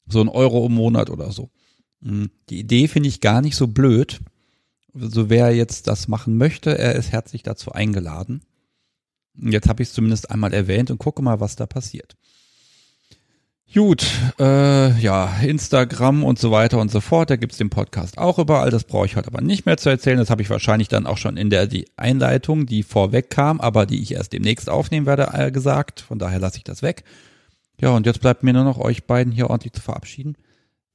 Speaker 1: So ein Euro im Monat oder so. Mm, Die Idee finde ich gar nicht so blöd. So wer jetzt das machen möchte, er ist herzlich dazu eingeladen. Jetzt habe ich es zumindest einmal erwähnt und gucke mal, was da passiert. Gut, äh, ja, Instagram und so weiter und so fort, da gibt's den Podcast auch überall, das brauche ich heute aber nicht mehr zu erzählen, das habe ich wahrscheinlich dann auch schon in der die Einleitung, die vorweg kam, aber die ich erst demnächst aufnehmen werde, äh, gesagt, von daher lasse ich das weg. Ja, und jetzt bleibt mir nur noch euch beiden hier ordentlich zu verabschieden.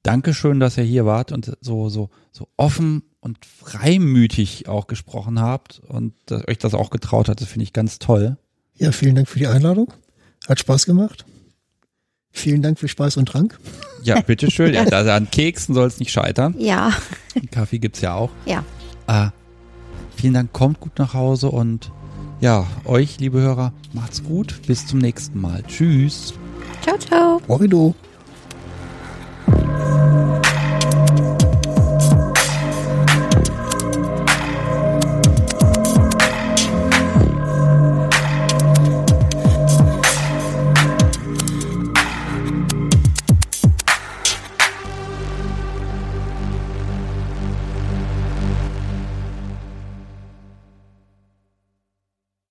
Speaker 1: Dankeschön, dass ihr hier wart und so, so, so offen und freimütig auch gesprochen habt und dass euch das auch getraut hat, das finde ich ganz toll.
Speaker 2: Ja, vielen Dank für die Einladung. Hat Spaß gemacht. Vielen Dank für Spaß und Trank.
Speaker 1: Ja, bitteschön. Ja, an Keksen soll es nicht scheitern.
Speaker 3: Ja.
Speaker 1: Kaffee gibt es ja auch.
Speaker 3: Ja.
Speaker 1: Äh, vielen Dank, kommt gut nach Hause und ja, euch, liebe Hörer, macht's gut. Bis zum nächsten Mal. Tschüss.
Speaker 3: Ciao, ciao.
Speaker 2: Horrido.